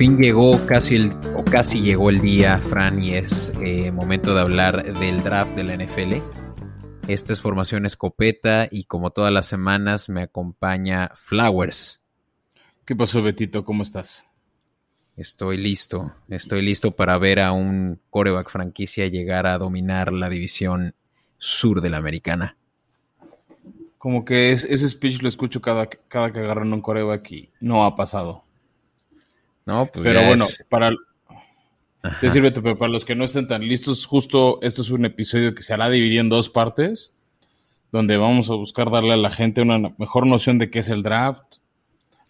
Fin llegó casi el, o casi llegó el día, Fran, y es eh, momento de hablar del draft de la NFL. Esta es Formación Escopeta y como todas las semanas me acompaña Flowers. ¿Qué pasó, Betito? ¿Cómo estás? Estoy listo, estoy listo para ver a un coreback franquicia llegar a dominar la división sur de la americana. Como que ese speech lo escucho cada, cada que agarran un coreback y no ha pasado. No, pues pero bueno, para sirve, pero para los que no estén tan listos, justo este es un episodio que se hará dividido en dos partes, donde vamos a buscar darle a la gente una mejor noción de qué es el draft,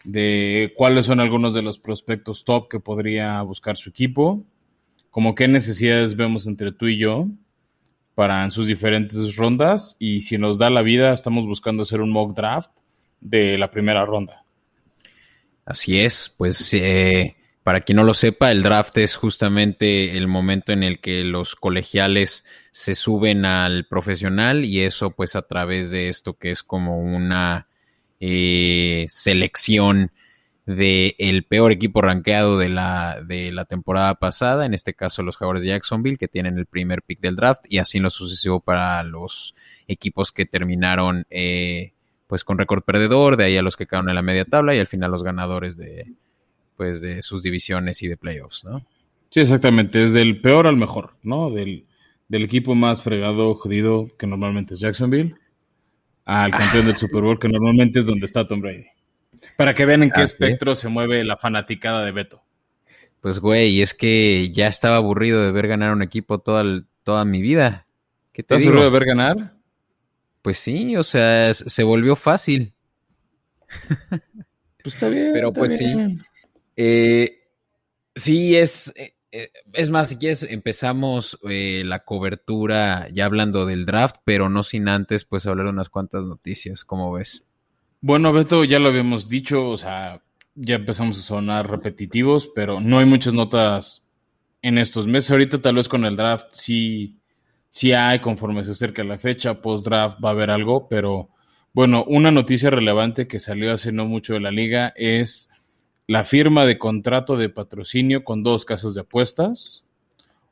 de cuáles son algunos de los prospectos top que podría buscar su equipo, como qué necesidades vemos entre tú y yo para en sus diferentes rondas y si nos da la vida estamos buscando hacer un mock draft de la primera ronda. Así es, pues eh, para quien no lo sepa, el draft es justamente el momento en el que los colegiales se suben al profesional y eso pues a través de esto que es como una eh, selección del el peor equipo rankeado de la, de la temporada pasada, en este caso los Jaguars de Jacksonville, que tienen el primer pick del draft, y así lo sucesivo para los equipos que terminaron eh, pues con récord perdedor, de ahí a los que quedaron en la media tabla y al final los ganadores de pues de sus divisiones y de playoffs, ¿no? Sí, exactamente, desde el peor al mejor, ¿no? Del, equipo más fregado, jodido, que normalmente es Jacksonville, al campeón del Super Bowl, que normalmente es donde está Tom Brady. Para que vean en qué espectro se mueve la fanaticada de Beto. Pues, güey, es que ya estaba aburrido de ver ganar un equipo toda, toda mi vida. ¿Qué te ¿Estás aburrido de ver ganar? Pues sí, o sea, se volvió fácil. Pues está bien. Pero pues sí. Eh, sí, es. Eh, eh, es más, si quieres, empezamos la cobertura ya hablando del draft, pero no sin antes, pues hablar unas cuantas noticias. ¿Cómo ves? Bueno, Beto, ya lo habíamos dicho, o sea, ya empezamos a sonar repetitivos, pero no hay muchas notas en estos meses. Ahorita, tal vez con el draft, sí si hay, conforme se acerca la fecha, post-draft va a haber algo, pero bueno, una noticia relevante que salió hace no mucho de la liga es la firma de contrato de patrocinio con dos casas de apuestas.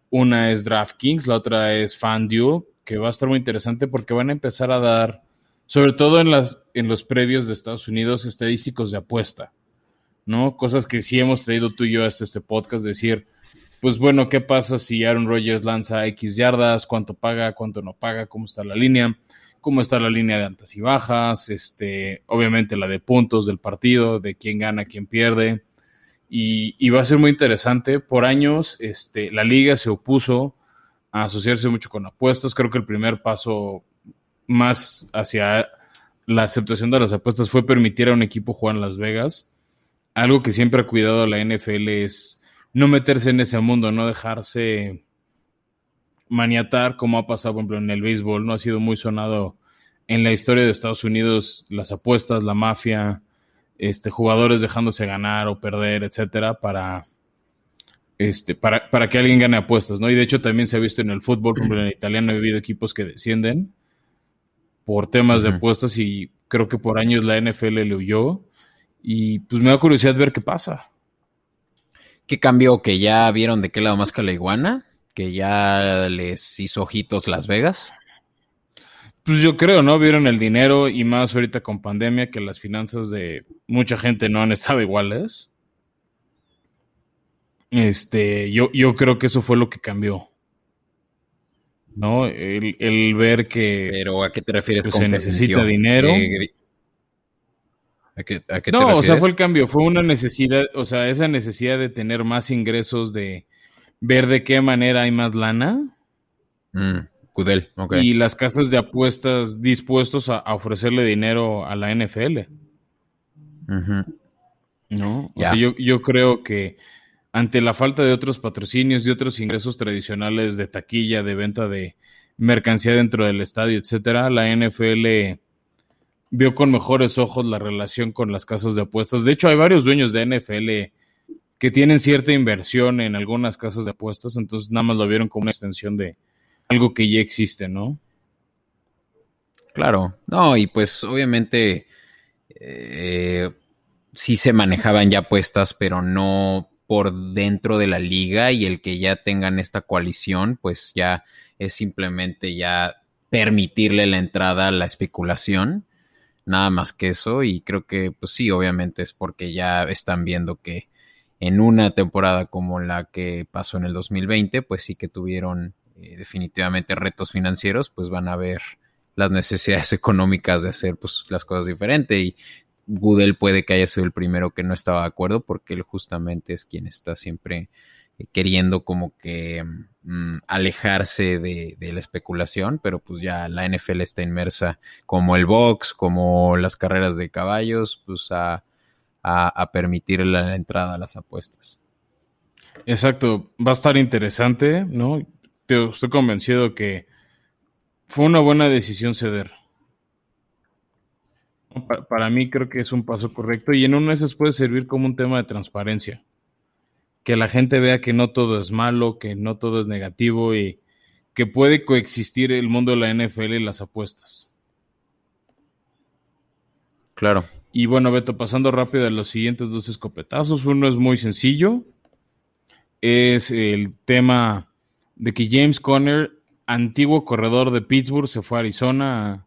Una es DraftKings, la otra es FanDuel, que va a estar muy interesante porque van a empezar a dar, sobre todo en, las, en los previos de Estados Unidos, estadísticos de apuesta, ¿no? Cosas que sí hemos traído tú y yo hasta este podcast, decir, pues bueno, ¿qué pasa si Aaron Rodgers lanza X yardas? ¿Cuánto paga? ¿Cuánto no paga? ¿Cómo está la línea? ¿Cómo está la línea de altas y bajas? Este, obviamente la de puntos del partido, de quién gana, quién pierde. Y, va a ser muy interesante. Por años, este, la liga se opuso a asociarse mucho con apuestas. Creo que el primer paso más hacia la aceptación de las apuestas fue permitir a un equipo jugar en Las Vegas. Algo que siempre ha cuidado la NFL es no meterse en ese mundo, no dejarse maniatar como ha pasado, por ejemplo, en el béisbol, no ha sido muy sonado en la historia de Estados Unidos las apuestas, la mafia, este, jugadores dejándose ganar o perder, etcétera, para, este, para, para que alguien gane apuestas, ¿no? Y de hecho también se ha visto en el fútbol, por ejemplo, en el italiano ha habido equipos que descienden por temas de apuestas y creo que por años la NFL le huyó y pues me da curiosidad ver qué pasa. ¿Qué cambió? ¿Que ya vieron de qué lado más que la iguana? ¿Que ya les hizo ojitos Las Vegas? Pues yo creo, ¿no? Vieron el dinero y más ahorita con pandemia que las finanzas de mucha gente no han estado iguales. Este, yo, yo creo que eso fue lo que cambió. ¿No? El, ver que. Pero ¿a qué te refieres con se necesita dinero? Eh, no, o sea, fue el cambio, fue una necesidad, o sea, esa necesidad de tener más ingresos, de ver de qué manera hay más lana. Mm, Cudel, ok. Y las casas de apuestas dispuestos a, ofrecerle dinero a la NFL. ¿No? O sea, yo, yo creo que ante la falta de otros patrocinios y otros ingresos tradicionales de taquilla, de venta de mercancía dentro del estadio, etcétera, la NFL vio con mejores ojos la relación con las casas de apuestas. De hecho, hay varios dueños de NFL que tienen cierta inversión en algunas casas de apuestas, entonces nada más lo vieron como una extensión de algo que ya existe, ¿no? Claro, no, y pues obviamente eh, sí se manejaban ya apuestas, pero no por dentro de la liga y el que ya tengan esta coalición, pues ya es simplemente ya permitirle la entrada a la especulación, nada más que eso, y creo que pues sí, obviamente es porque ya están viendo que en una temporada como la que pasó en el 2020, pues sí que tuvieron eh, definitivamente retos financieros, pues van a ver las necesidades económicas de hacer pues las cosas diferente. Y Goodell puede que haya sido el primero que no estaba de acuerdo porque él justamente es quien está siempre eh, queriendo como que mm, alejarse de, la especulación, pero pues ya la NFL está inmersa como el box, como las carreras de caballos, pues a, a, permitir la entrada a las apuestas. Exacto, va a estar interesante, ¿no? estoy convencido que fue una buena decisión ceder. Para, mí creo que es un paso correcto y en un mes puede servir como un tema de transparencia. Que la gente vea que no todo es malo, que no todo es negativo y que puede coexistir el mundo de la NFL y las apuestas. Claro. Y bueno, Beto, pasando rápido a los siguientes dos escopetazos. Uno es muy sencillo. Es el tema de que James Conner, antiguo corredor de Pittsburgh, se fue a Arizona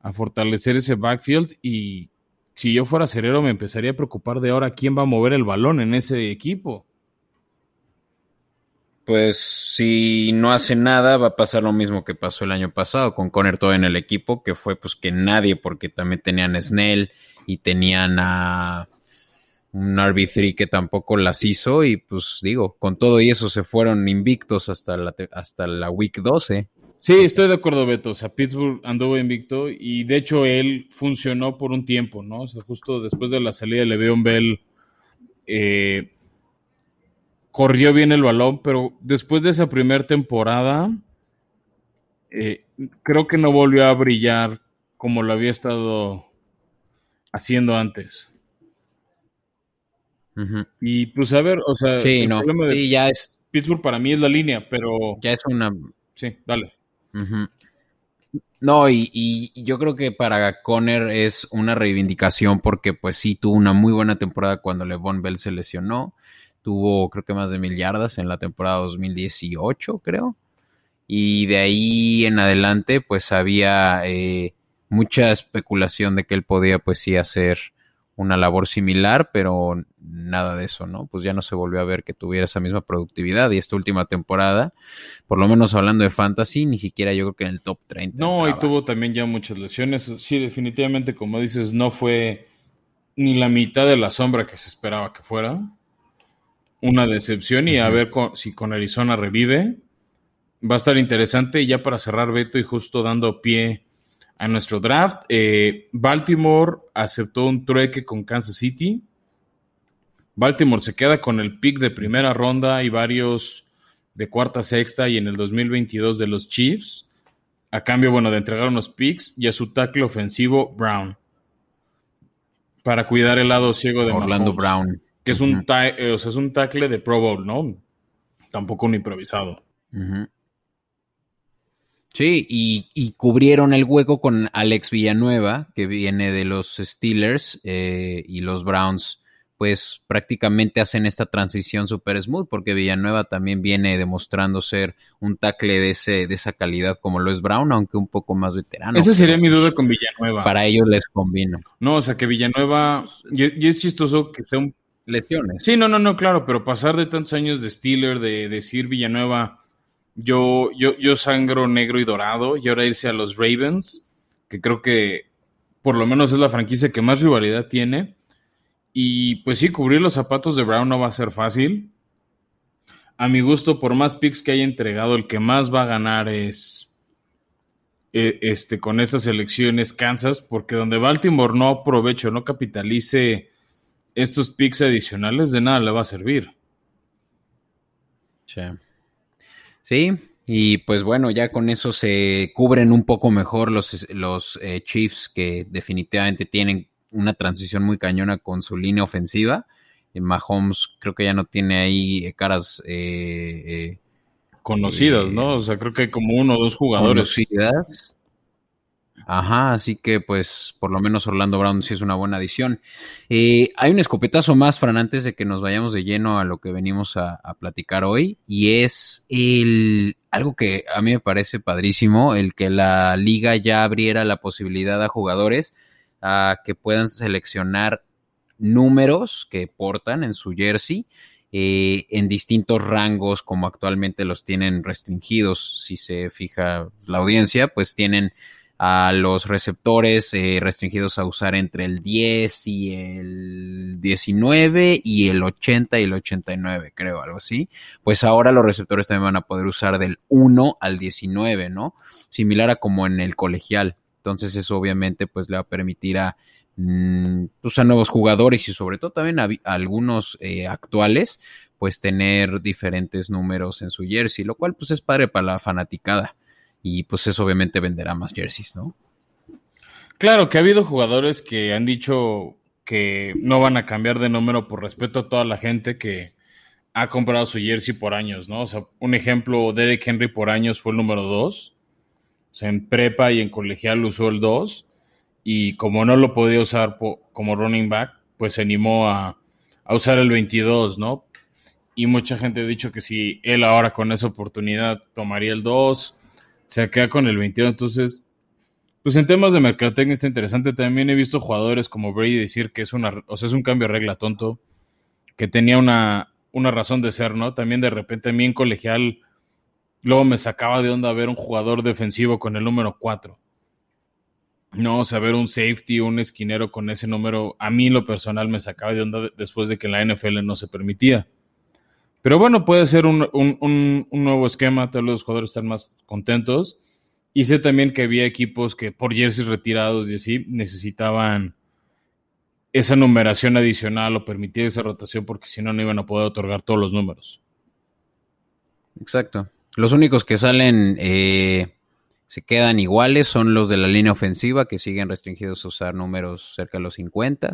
a, fortalecer ese backfield. Y si yo fuera cerero, me empezaría a preocupar de ahora quién va a mover el balón en ese equipo. Pues si no hace nada, va a pasar lo mismo que pasó el año pasado con Conner todo en el equipo, que fue pues que nadie, porque también tenían Snell y tenían a un RB3 que tampoco las hizo y pues digo, con todo y eso se fueron invictos hasta la, hasta la week 12. Sí, estoy de acuerdo, Beto. O sea, Pittsburgh anduvo invicto y de hecho él funcionó por un tiempo, ¿no? O sea, justo después de la salida de Le'Veon Bell, eh, corrió bien el balón, pero después de esa primera temporada, eh, creo que no volvió a brillar como lo había estado haciendo antes. Y pues a ver, o sea, sí, no. sí, ya es. Pittsburgh para mí es la línea, pero. Ya es una. Sí, dale. No, y, y, yo creo que para Conner es una reivindicación porque, pues sí, tuvo una muy buena temporada cuando LeVon Bell se lesionó. Tuvo, creo que más de mil yardas en la temporada 2018, creo. Y de ahí en adelante, pues había eh, mucha especulación de que él podía, pues sí, hacer una labor similar, pero nada de eso, ¿no? Pues ya no se volvió a ver que tuviera esa misma productividad y esta última temporada, por lo menos hablando de fantasy, ni siquiera yo creo que en el top 30. No, y tuvo también ya muchas lesiones. Sí, definitivamente, como dices, no fue ni la mitad de la sombra que se esperaba que fuera. Una decepción y a ver si con Arizona revive. Va a estar interesante y ya para cerrar Beto y justo dando pie a nuestro draft. Eh, Baltimore aceptó un trueque con Kansas City. Baltimore se queda con el pick de primera ronda y varios de cuarta, sexta y en el 2022 de los Chiefs. A cambio, bueno, de entregar unos picks y a su tackle ofensivo Brown. Para cuidar el lado ciego de Orlando Brown. Que es, un eh, es un tackle de Pro Bowl, ¿no? Tampoco un improvisado. Sí, y, cubrieron el hueco con Alex Villanueva, que viene de los Steelers eh, y los Browns, pues prácticamente hacen esta transición super smooth, porque Villanueva también viene demostrando ser un tackle de, ese, de esa calidad como lo es Brown, aunque un poco más veterano. Esa sería mi duda con Villanueva. Para ellos les convino. No, o sea que Villanueva, y, es chistoso que sea un... Lesiones. Sí, no, no, no, claro, pero pasar de tantos años de Steeler, de decir Villanueva yo, yo, yo sangro negro y dorado y ahora irse a los Ravens, que creo que por lo menos es la franquicia que más rivalidad tiene. Y pues sí, cubrir los zapatos de Brown no va a ser fácil. A mi gusto, por más picks que haya entregado, el que más va a ganar es e, este, con estas elecciones Kansas, porque donde Baltimore no aproveche, no capitalice estos picks adicionales, de nada le va a servir. Sí. Sí, y pues bueno, ya con eso se cubren un poco mejor los, los eh, Chiefs que definitivamente tienen una transición muy cañona con su línea ofensiva. Mahomes creo que ya no tiene ahí eh, caras conocidas, ¿no? O sea, creo que hay como uno o dos jugadores. Conocidas. Ajá, así que pues por lo menos Orlando Brown sí es una buena adición. Eh, hay un escopetazo más, Fran, antes de que nos vayamos de lleno a lo que venimos a, platicar hoy, y es el algo que a mí me parece padrísimo, el que la liga ya abriera la posibilidad a jugadores a que puedan seleccionar números que portan en su jersey eh, en distintos rangos como actualmente los tienen restringidos. Si se fija la audiencia, pues tienen a los receptores eh, restringidos a usar entre el 10 y el 19 y el 80 y el 89, creo, algo así. Pues ahora los receptores también van a poder usar del 1 al 19, ¿no? Similar a como en el colegial. Entonces eso obviamente pues le va a permitir a, mm, pues, nuevos jugadores y sobre todo también a, algunos eh, actuales pues tener diferentes números en su jersey, lo cual pues es padre para la fanaticada y pues eso obviamente venderá más jerseys, ¿no? Claro, que ha habido jugadores que han dicho que no van a cambiar de número por respeto a toda la gente que ha comprado su jersey por años, ¿no? O sea, un ejemplo, Derek Henry por años fue el número 2. O sea, en prepa y en colegial usó el 2. Y como no lo podía usar como running back, pues se animó a, a usar el 22, ¿no? Y mucha gente ha dicho que si él ahora con esa oportunidad tomaría el 2 se queda con el 22. Entonces, pues en temas de mercadotecnia está interesante. También he visto jugadores como Brady decir que es una, o sea, es un cambio de regla tonto, que tenía una, una razón de ser, ¿no? También de repente a mí en colegial, luego me sacaba de onda ver un jugador defensivo con el número 4. No, o sea, ver un safety, un esquinero con ese número, a mí lo personal me sacaba de onda después de que en la NFL no se permitía. Pero bueno, puede ser un, nuevo esquema, todos los jugadores están más contentos. Y sé también que había equipos que por jerseys retirados y así necesitaban esa numeración adicional o permitir esa rotación porque si no, no iban a poder otorgar todos los números. Exacto. Los únicos que salen, eh, se quedan iguales son los de la línea ofensiva que siguen restringidos a usar números cerca de los 50,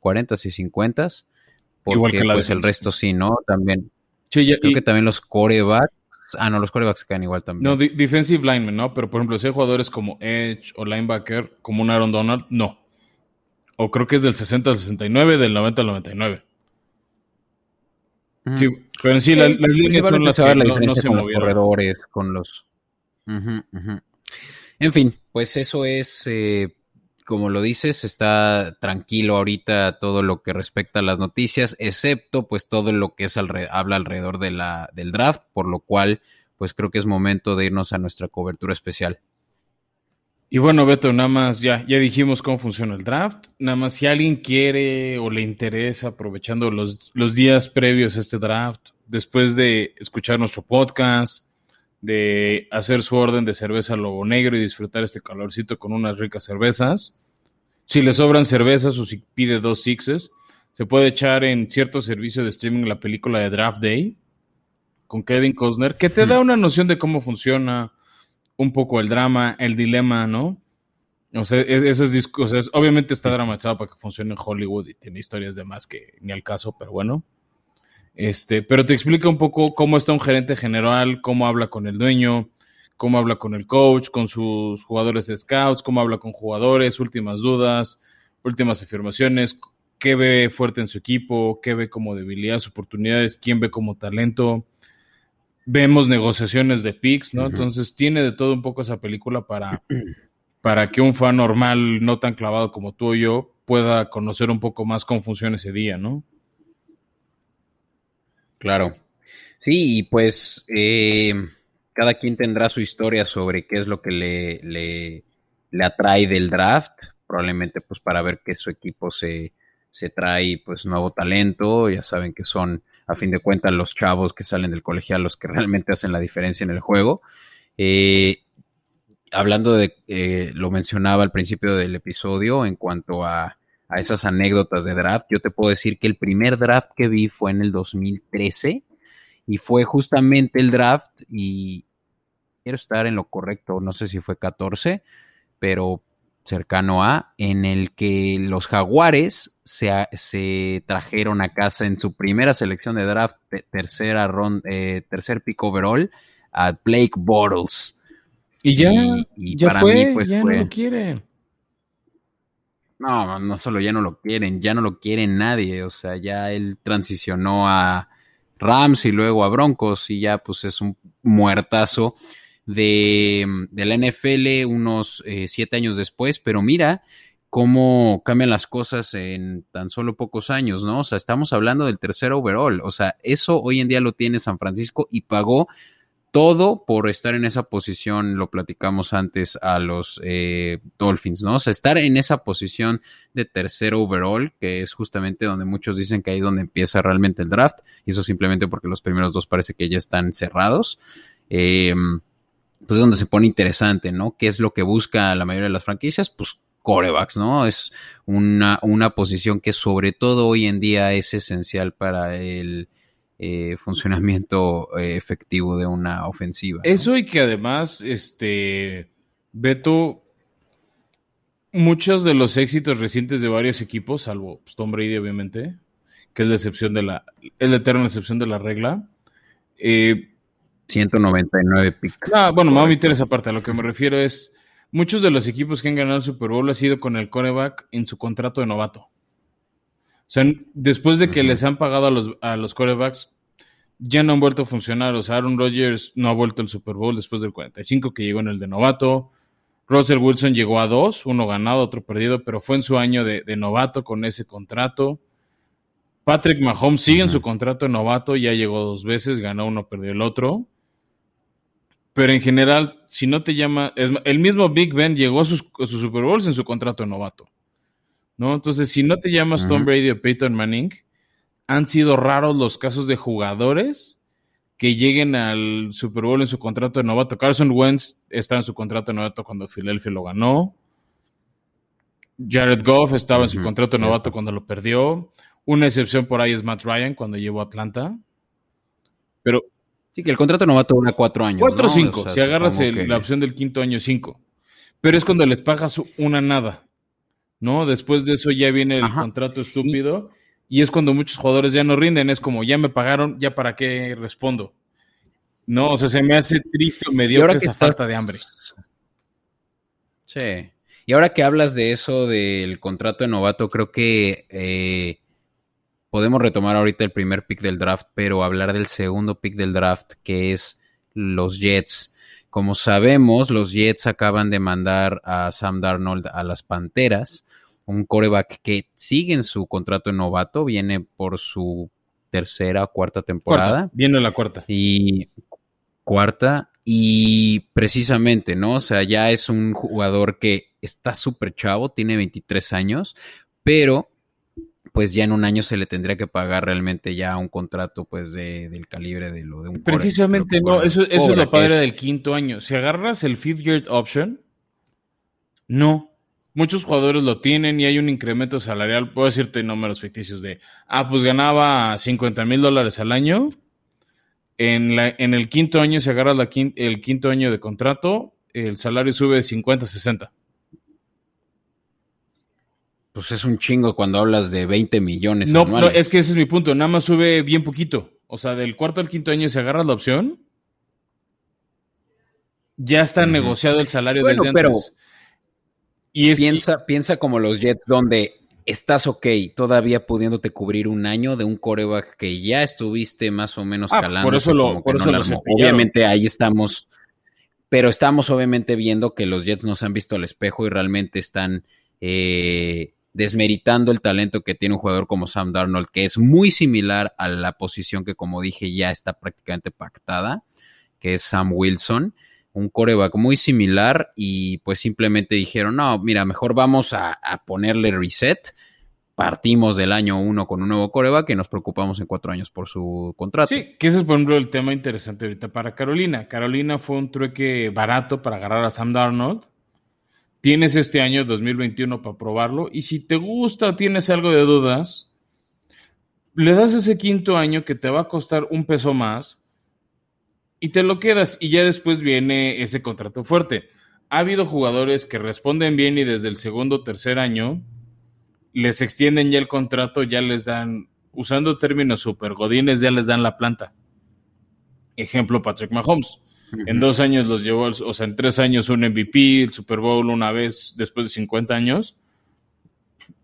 40 y 50. Porque Igual que pues el resto sí, ¿no? También. Creo que también los corebacks. Ah, no, los corebacks quedan igual también. No, defensive lineman, ¿no? Pero por ejemplo, si hay jugadores como Edge o linebacker, como un Aaron Donald, no. O creo que es del 60 al 69, del 90 al 99. Sí, pero en sí, las líneas son las que no, se movieron. Los corredores, con los... En fin, pues eso es eh, como lo dices, está tranquilo ahorita todo lo que respecta a las noticias, excepto pues todo lo que es habla alrededor de la, del draft, por lo cual pues creo que es momento de irnos a nuestra cobertura especial. Y bueno, Beto, nada más ya, ya dijimos cómo funciona el draft. Nada más si alguien quiere o le interesa, aprovechando los, los días previos a este draft, después de escuchar nuestro podcast, de hacer su orden de cerveza Lobo Negro y disfrutar este calorcito con unas ricas cervezas. Si le sobran cervezas o si pide dos sixes, se puede echar en cierto servicio de streaming la película de Draft Day con Kevin Costner, que te da una noción de cómo funciona un poco el drama, el dilema, ¿no? O sea, esos discos, obviamente está dramatizado para que funcione en Hollywood y tiene historias de más que ni al caso, pero bueno. Este, pero te explica un poco cómo está un gerente general, cómo habla con el dueño, cómo habla con el coach, con sus jugadores de scouts, cómo habla con jugadores, últimas dudas, últimas afirmaciones, qué ve fuerte en su equipo, qué ve como debilidades, oportunidades, quién ve como talento. Vemos negociaciones de picks, ¿no? Entonces tiene de todo un poco esa película para, para que un fan normal, no tan clavado como tú o yo, pueda conocer un poco más cómo funciona ese día, ¿no? Claro. Sí, y pues eh, cada quien tendrá su historia sobre qué es lo que le, le, atrae del draft, probablemente pues para ver que su equipo se, se trae pues nuevo talento, ya saben que son a fin de cuentas los chavos que salen del colegial los que realmente hacen la diferencia en el juego. Eh, hablando de, eh, lo mencionaba al principio del episodio en cuanto a a esas anécdotas de draft, yo te puedo decir que el primer draft que vi fue en el 2013 y fue justamente el draft y quiero estar en lo correcto, no sé si fue 14, pero cercano a, en el que los jaguares se, se trajeron a casa en su primera selección de draft, tercera ronda, eh, tercer pick overall, a Blake Bortles. Y ya, ya fue, pues, ya no lo quieren. No, no solo ya no lo quieren, ya no lo quiere nadie. O sea, ya él transicionó a Rams y luego a Broncos y ya pues es un muertazo de, de la NFL unos eh, siete años después. Pero mira cómo cambian las cosas en tan solo pocos años, ¿no? O sea, estamos hablando del tercer overall. O sea, eso hoy en día lo tiene San Francisco y pagó todo por estar en esa posición, lo platicamos antes a los eh, Dolphins, ¿no? O sea, estar en esa posición de tercer overall, que es justamente donde muchos dicen que ahí es donde empieza realmente el draft, y eso simplemente porque los primeros dos parece que ya están cerrados. Eh, pues es donde se pone interesante, ¿no? ¿Qué es lo que busca la mayoría de las franquicias? Pues corebacks, ¿no? Es una, una posición que sobre todo hoy en día es esencial para el eh, funcionamiento eh, efectivo de una ofensiva. Eso y que además, este, Beto, muchos de los éxitos recientes de varios equipos, salvo pues, Tom Brady obviamente, que es la excepción de la, es la eterna excepción de la regla. 199 eh, picks. Ah, bueno, me voy a meter esa parte. A lo que me refiero es, muchos de los equipos que han ganado el Super Bowl ha sido con el coreback en su contrato de novato. O sea, después de que les han pagado a los, a los corebacks, ya no han vuelto a funcionar. O sea, Aaron Rodgers no ha vuelto al Super Bowl después del 45 que llegó en el de novato. Russell Wilson llegó a dos, uno ganado, otro perdido, pero fue en su año de, novato con ese contrato. Patrick Mahomes sigue en su contrato de novato, ya llegó dos veces, ganó uno, perdió el otro. Pero en general, si no te llama, el mismo Big Ben llegó a sus, a sus Super Bowls en su contrato de novato. ¿no? Entonces, si no te llamas Tom Brady o Peyton Manning, han sido raros los casos de jugadores que lleguen al Super Bowl en su contrato de novato. Carson Wentz está en su contrato de novato cuando Philadelphia lo ganó. Jared Goff estaba en su contrato de novato cuando lo perdió. Una excepción por ahí es Matt Ryan cuando llevó a Atlanta. Pero. Sí, que el contrato de novato dura cuatro años. Cuatro o cinco. si agarras la opción del quinto año, cinco. Pero es cuando les pagas una nada. ¿no? Después de eso ya viene el contrato estúpido y es cuando muchos jugadores ya no rinden, es como, ya me pagaron, ya para qué respondo. No, o sea, se me hace triste o mediocre esa falta de hambre. Sí. Y ahora que hablas de eso del contrato de novato, creo que eh, podemos retomar ahorita el primer pick del draft, pero hablar del segundo pick del draft, que es los Jets. Como sabemos, los Jets acaban de mandar a Sam Darnold a las Panteras un coreback que sigue en su contrato de novato, viene por su tercera o cuarta temporada. viene la cuarta. Y cuarta. Y precisamente, ¿no? O sea, ya es un jugador que está súper chavo, tiene 23 años, pero pues ya en un año se le tendría que pagar realmente ya un contrato pues de, del calibre de lo de un Precisamente no, eso, eso es lo padre del quinto año. Si agarras el fifth year option, no, muchos jugadores lo tienen y hay un incremento salarial, puedo decirte números ficticios de, ah, pues ganaba 50 mil dólares al año. En, la, en el quinto año, si agarras la el quinto año de contrato, el salario sube de 50 a 60. Pues es un chingo cuando hablas de 20 millones. No, no, es que ese es mi punto. Nada más sube bien poquito. O sea, del cuarto al quinto año, si agarras la opción, ya está negociado el salario bueno, desde pero, y piensa, piensa como los Jets, donde estás ok, todavía pudiéndote cubrir un año de un coreback que ya estuviste más o menos ah, pues calando. por eso lo, por eso Obviamente ahí estamos, pero estamos obviamente viendo que los Jets no se han visto al espejo y realmente están eh, desmeritando el talento que tiene un jugador como Sam Darnold, que es muy similar a la posición que, como dije, ya está prácticamente pactada, que es Sam Wilson un coreback muy similar y pues simplemente dijeron, no, mira, mejor vamos a, ponerle reset. Partimos del año uno con un nuevo coreback y nos preocupamos en cuatro años por su contrato. Sí, que ese es por ejemplo el tema interesante ahorita para Carolina. Carolina fue un trueque barato para agarrar a Sam Darnold. Tienes este año 2021 para probarlo y si te gusta, tienes algo de dudas, le das ese quinto año que te va a costar un peso más y te lo quedas y ya después viene ese contrato fuerte. Ha habido jugadores que responden bien y desde el segundo o tercer año les extienden ya el contrato, ya les dan, usando términos super godines, ya les dan la planta. Ejemplo, Patrick Mahomes. En dos años los llevó, o sea, en tres años un MVP, el Super Bowl una vez después de 50 años.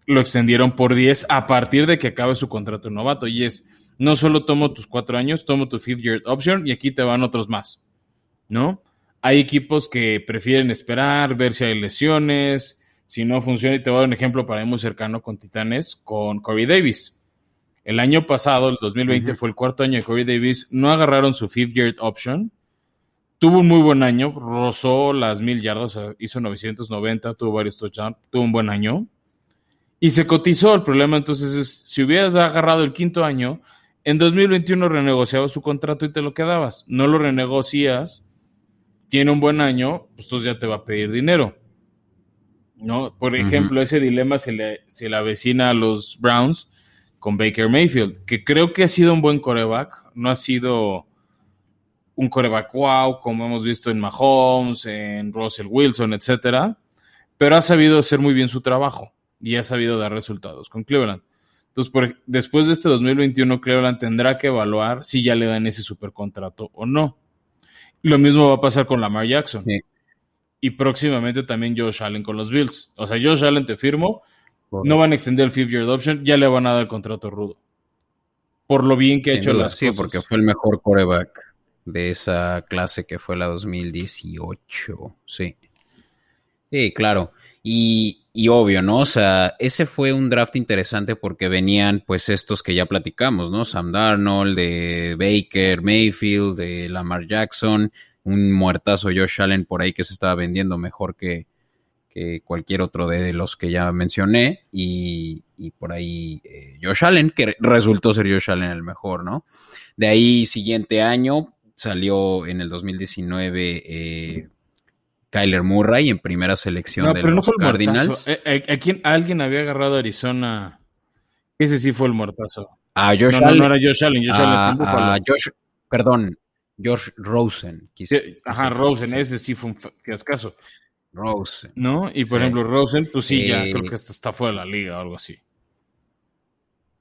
Lo extendieron por 10 a partir de que acabe su contrato novato. Y es, no solo tomo tus cuatro años, tomo tu fifth year option y aquí te van otros más. ¿No? Hay equipos que prefieren esperar, ver si hay lesiones, si no funciona. Y te voy a dar un ejemplo para mí muy cercano con Titanes, con Corey Davis. El año pasado, el 2020, fue el cuarto año de Corey Davis. No agarraron su fifth year option tuvo un muy buen año, rozó las mil yardas, hizo 990, tuvo varios touchdowns, tuvo un buen año. Y se cotizó. El problema entonces es, si hubieras agarrado el quinto año, en 2021 renegociabas su contrato y te lo quedabas. No lo renegocias, tiene un buen año, pues entonces ya te va a pedir dinero. ¿No? Por ejemplo, ese dilema se le, se le avecina a los Browns con Baker Mayfield, que creo que ha sido un buen coreback, no ha sido un coreback wow, como hemos visto en Mahomes, en Russell Wilson, etcétera, pero ha sabido hacer muy bien su trabajo y ha sabido dar resultados con Cleveland. Entonces, después de este 2021, Cleveland tendrá que evaluar si ya le dan ese supercontrato o no. Lo mismo va a pasar con Lamar Jackson. Y próximamente también Josh Allen con los Bills. O sea, Josh Allen te firmo, no van a extender el fifth year option, ya le van a dar el contrato rudo. Por lo bien que ha hecho las sí, porque fue el mejor coreback de esa clase que fue la 2018. Sí. Sí, claro. Y, y, obvio, ¿no? O sea, ese fue un draft interesante porque venían pues estos que ya platicamos, ¿no? Sam Darnold, de Baker, Mayfield, de Lamar Jackson, un muertazo Josh Allen por ahí que se estaba vendiendo mejor que, que cualquier otro de los que ya mencioné. Y, y por ahí eh, Josh Allen, que resultó ser Josh Allen el mejor, ¿no? De ahí siguiente año, salió en el 2019 eh, Kyler Murray en primera selección de los Cardinals. Eh, eh, alguien había agarrado a Arizona? Ese sí fue el muertazo. A Josh no, no, era Josh Allen. Josh Allen a, Josh, perdón, Josh Rosen. ajá, Rosen, ese sí fue un fiascazo. Rosen. ¿No? Y por ejemplo, Rosen, pues sí, ya creo que está fuera de la liga o algo así.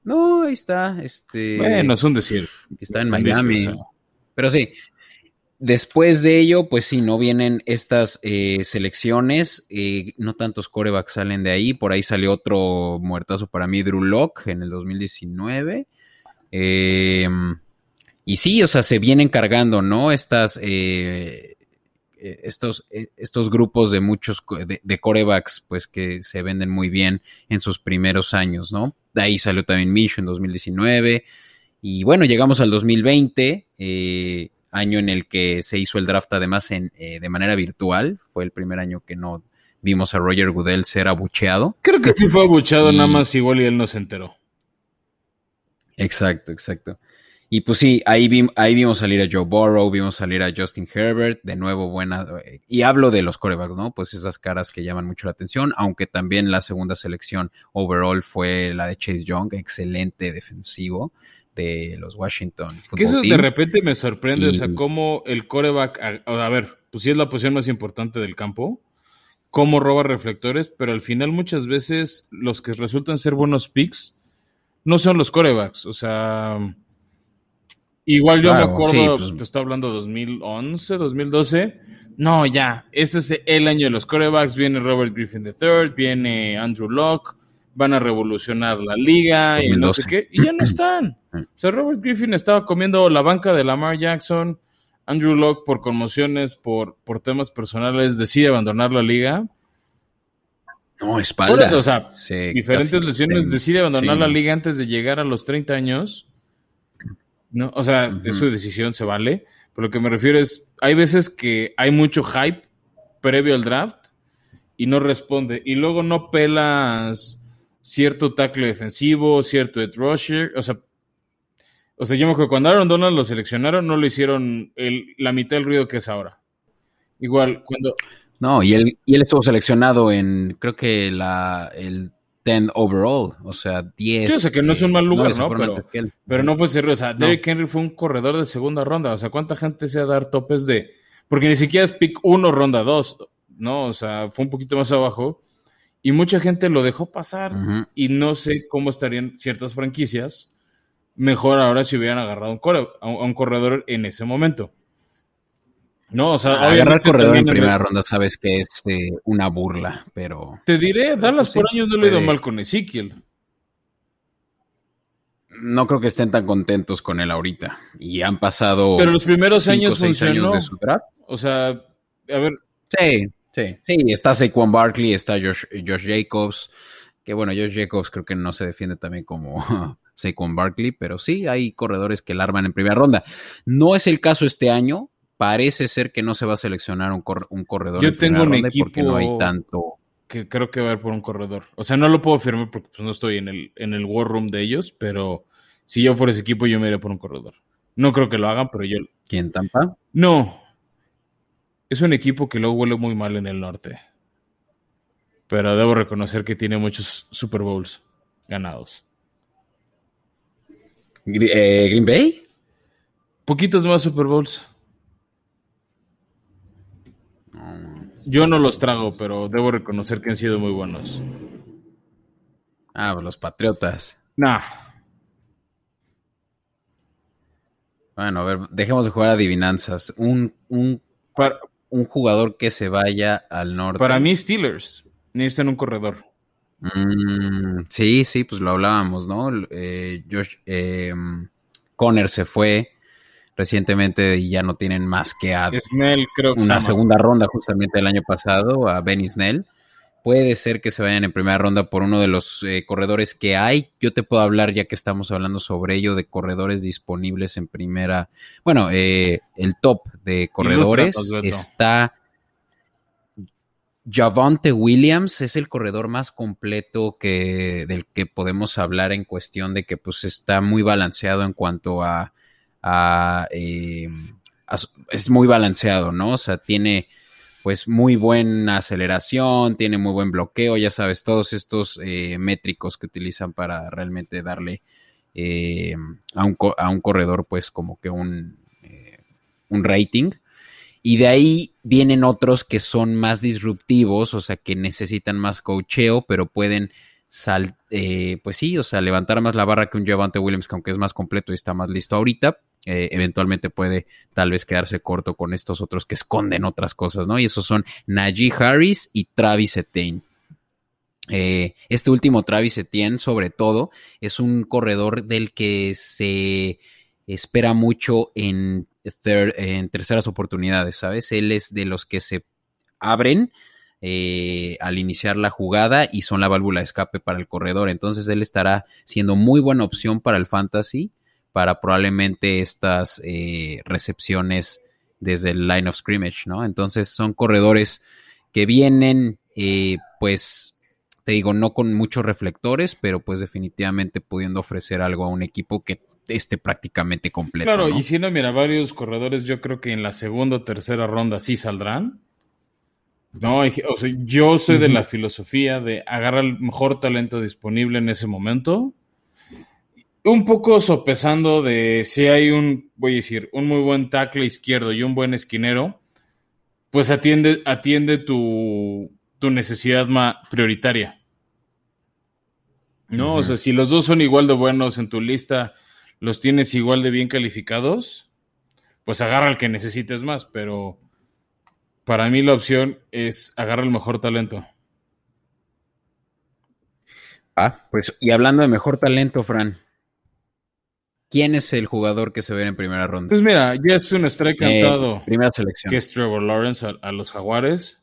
No, ahí está. Este, bueno, es un decir. Está en Miami. Pero sí, después de ello, pues sí, no vienen estas eh, selecciones, eh, no tantos corebacks salen de ahí, por ahí salió otro muertazo para mí, Drew Locke, en el 2019. Em, y sí, o sea, se vienen cargando, ¿no? Estas, eh, estos, estos grupos de muchos de, corebacks, pues que se venden muy bien en sus primeros años, ¿no? De ahí salió también Micho en 2019. Y bueno, llegamos al 2020, eh, año en el que se hizo el draft además en, eh, de manera virtual. Fue el primer año que no vimos a Roger Goodell ser abucheado. Creo que sí fue abucheado, nada más igual y él no se enteró. Exacto, exacto. Y pues sí, ahí, ahí vimos salir a Joe Burrow, vimos salir a Justin Herbert, de nuevo buena. Y hablo de los corebacks, ¿no? Pues esas caras que llaman mucho la atención, aunque también la segunda selección overall fue la de Chase Young, excelente defensivo de los Washington Football Que eso de repente me sorprende, o sea, cómo el coreback, a, ver, pues sí es la posición más importante del campo, cómo roba reflectores, pero al final muchas veces los que resultan ser buenos picks no son los corebacks, o sea, igual yo me acuerdo, pues te estaba hablando 2011, 2012, no, ya, ese es el año de los corebacks, viene Robert Griffin III, viene Andrew Locke, van a revolucionar la liga y no sé qué, y ya no están. O sea, Robert Griffin estaba comiendo la banca de Lamar Jackson, Andrew Locke por conmociones, por, por temas personales, decide abandonar la liga. No, espalda. o sea, diferentes lesiones, decide abandonar la liga antes de llegar a los 30 años. ¿no? O sea, es su decisión, se vale. Pero lo que me refiero es, hay veces que hay mucho hype previo al draft y no responde. Y luego no pelas cierto tackle defensivo, cierto edge rusher, o sea, o sea, yo me acuerdo cuando Aaron Donald lo seleccionaron, no lo hicieron el, la mitad del ruido que es ahora. Igual, cuando... No, y él, y él estuvo seleccionado en, creo que la, el 10 overall, o sea, 10. Yo sé que no es un mal lugar, ¿no? Pero, no fue serio, o sea, Derrick Henry fue un corredor de segunda ronda, o sea, ¿cuánta gente se va a dar topes de...? Porque ni siquiera es pick 1, ronda 2, ¿no? O sea, fue un poquito más abajo. Y mucha gente lo dejó pasar y no sé cómo estarían ciertas franquicias. Mejor ahora si hubieran agarrado un a un corredor en ese momento. No, o sea, agarrar corredor en primera ronda sabes que es eh, una burla, pero. Te diré, Dallas por años no le ha ido mal con Ezequiel. No creo que estén tan contentos con él ahorita. Y han pasado. Pero los primeros años funcionó. Años de su draft. O sea, a ver. Sí, sí, sí. Está Saquon Barkley, está Josh, Jacobs. Que bueno, Josh Jacobs creo que no se defiende también como Saquon Barkley, pero sí hay corredores que la arman en primera ronda. No es el caso este año. Parece ser que no se va a seleccionar un, corredor Yo tengo un equipo porque no hay tanto. Que creo que va a ir por un corredor. O sea, no lo puedo firmar porque pues, no estoy en el, en el war room de ellos, pero si yo fuera ese equipo, yo me iría por un corredor. No creo que lo hagan, pero yo. ¿Quién Tampa? No. Es un equipo que luego huele muy mal en el norte. Pero debo reconocer que tiene muchos Super Bowls ganados. Eh, ¿Green Bay? Poquitos más Super Bowls. Yo no los trago, pero debo reconocer que han sido muy buenos. Ah, pues los Patriotas. Nah. Bueno, a ver, dejemos de jugar adivinanzas. Un, un, un jugador que se vaya al norte. Para mí, Steelers. Necesitan un corredor. Mm, sí, sí, pues lo hablábamos, ¿no? Eh, Josh eh, Conner se fue recientemente y ya no tienen más que a una segunda ronda justamente el año pasado a Benny Snell. Puede ser que se vayan en primera ronda por uno de los eh, corredores que hay. Yo te puedo hablar, ya que estamos hablando sobre ello, de corredores disponibles en primera. Bueno, eh, el top de corredores está. Javonte Williams es el corredor más completo que, del que podemos hablar en cuestión de que pues está muy balanceado en cuanto a eh, es muy balanceado, ¿no? O sea, tiene pues muy buena aceleración, tiene muy buen bloqueo, ya sabes, todos estos eh, métricos que utilizan para realmente darle eh, a, un, a, un, corredor pues como que un, un rating. Y de ahí vienen otros que son más disruptivos, o sea, que necesitan más cocheo, pero pueden sal, pues sí, o sea, levantar más la barra que un Javante Williams, que aunque es más completo y está más listo ahorita, eh, eventualmente puede tal vez quedarse corto con estos otros que esconden otras cosas, ¿no? Y esos son Najee Harris y Travis Etienne. Eh, este último Travis Etienne, sobre todo, es un corredor del que se espera mucho en, terceras oportunidades, ¿sabes? Él es de los que se abren eh, al iniciar la jugada y son la válvula de escape para el corredor. Entonces él estará siendo muy buena opción para el fantasy para probablemente estas eh, recepciones desde el line of scrimmage, ¿no? Entonces son corredores que vienen, eh, pues, te digo, no con muchos reflectores, pero pues definitivamente pudiendo ofrecer algo a un equipo que esté prácticamente completo. Claro, y si no, mira, varios corredores yo creo que en la segunda o tercera ronda sí saldrán. No, o sea, yo soy de la filosofía de agarrar el mejor talento disponible en ese momento un poco sopesando de si hay un, voy a decir, un muy buen tackle izquierdo y un buen esquinero, pues atiende, atiende tu, tu necesidad más prioritaria. ¿No? O sea, si los dos son igual de buenos en tu lista, los tienes igual de bien calificados, pues agarra el que necesites más, pero para mí la opción es agarrar el mejor talento. Ah, pues y hablando de mejor talento, Fran, ¿Quién es el jugador que se ve en primera ronda? Pues mira, ya es un strike eh, cantado. primera selección. Que es Trevor Lawrence a, los Jaguares.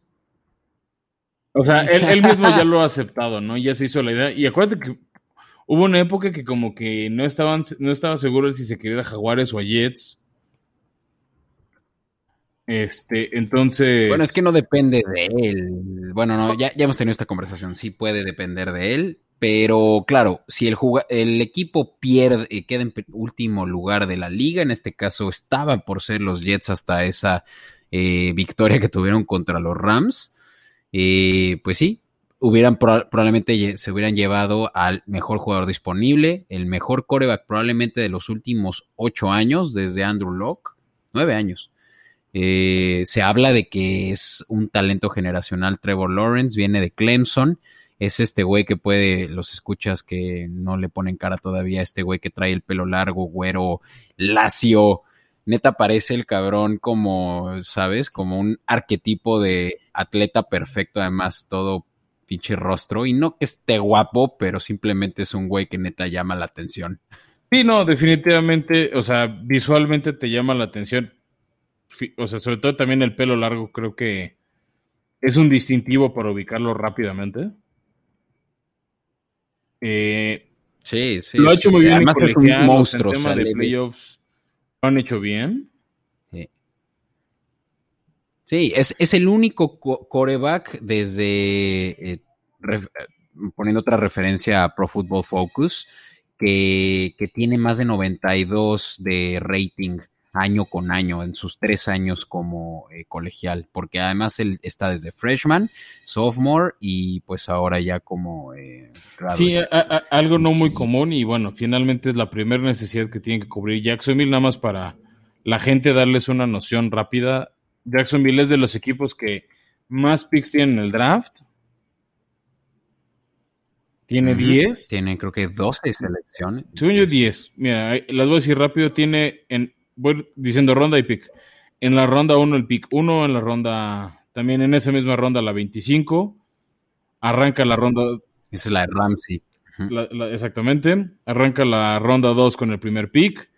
O sea, él, mismo ya lo ha aceptado, ¿no? Ya se hizo la idea. Y acuérdate que hubo una época que como que no, estaban, no estaba seguro si se quería a Jaguares o a Jets. Este, entonces. Bueno, es que no depende de él. Bueno, no, ya, ya hemos tenido esta conversación. Sí puede depender de él. Pero claro, si el, el equipo pierde, eh, queda en último lugar de la liga, en este caso estaban por ser los Jets hasta esa eh, victoria que tuvieron contra los Rams, eh, pues sí, hubieran probablemente se hubieran llevado al mejor jugador disponible, el mejor coreback probablemente de los últimos ocho años, desde Andrew Locke, nueve años. se habla de que es un talento generacional Trevor Lawrence, viene de Clemson es este güey que puede, los escuchas que no le ponen cara todavía, este güey que trae el pelo largo, güero, lacio, neta parece el cabrón como, ¿sabes? Como un arquetipo de atleta perfecto, además todo pinche rostro. Y no que esté guapo, pero simplemente es un güey que neta llama la atención. Sí, no, definitivamente, o sea, visualmente te llama la atención. O sea, sobre todo también el pelo largo, creo que es un distintivo para ubicarlo rápidamente. Eh, sí, sí. Lo ha hecho muy bien. Además es un monstruo. En tema de playoffs lo han hecho bien. Sí, es, el único coreback desde, eh, poniendo otra referencia a Pro Football Focus, que, que, tiene más de 92 de rating año con año en sus tres años como eh, colegial, porque además él está desde freshman, sophomore y pues ahora ya como... Eh, sí, algo no muy común y bueno, finalmente es la primera necesidad que tiene que cubrir Jacksonville, nada más para la gente darles una noción rápida. Jacksonville es de los equipos que más picks tienen en el draft. Tiene 10. Tiene creo que 12 selecciones. Según yo 10. Mira, las voy a decir rápido. Tiene en voy diciendo ronda y pick. En la ronda 1 el pick 1, en la ronda, también en esa misma ronda la 25. Arranca la ronda. Es la de Ramsey. exactamente. Arranca la ronda 2 con el primer pick.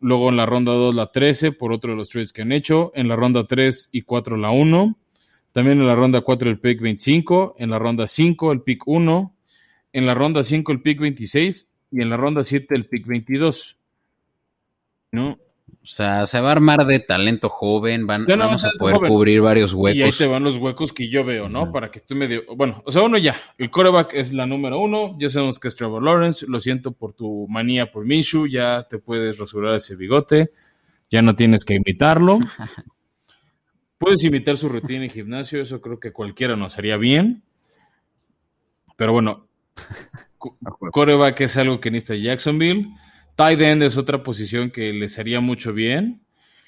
Luego en la ronda 2 la 13 por otro de los trades que han hecho. En la ronda 3 y 4 la 1. También en la ronda 4 el pick 25. En la ronda 5 el pick 1. En la ronda 5 el pick 26. Y en la ronda 7 el pick 22. ¿No? O sea, se va a armar de talento joven, van, vamos a poder cubrir varios huecos. Y ahí te van los huecos que yo veo, ¿no? Para que tú me digas, bueno, o sea, uno ya, el coreback es la número uno, ya sabemos que es Trevor Lawrence, lo siento por tu manía por Minshew, ya te puedes rasurar ese bigote, ya no tienes que imitarlo. Puedes imitar su rutina en gimnasio, eso creo que cualquiera nos haría bien. Pero bueno, coreback es algo que necesita Jacksonville. Tight end es otra posición que les haría mucho bien.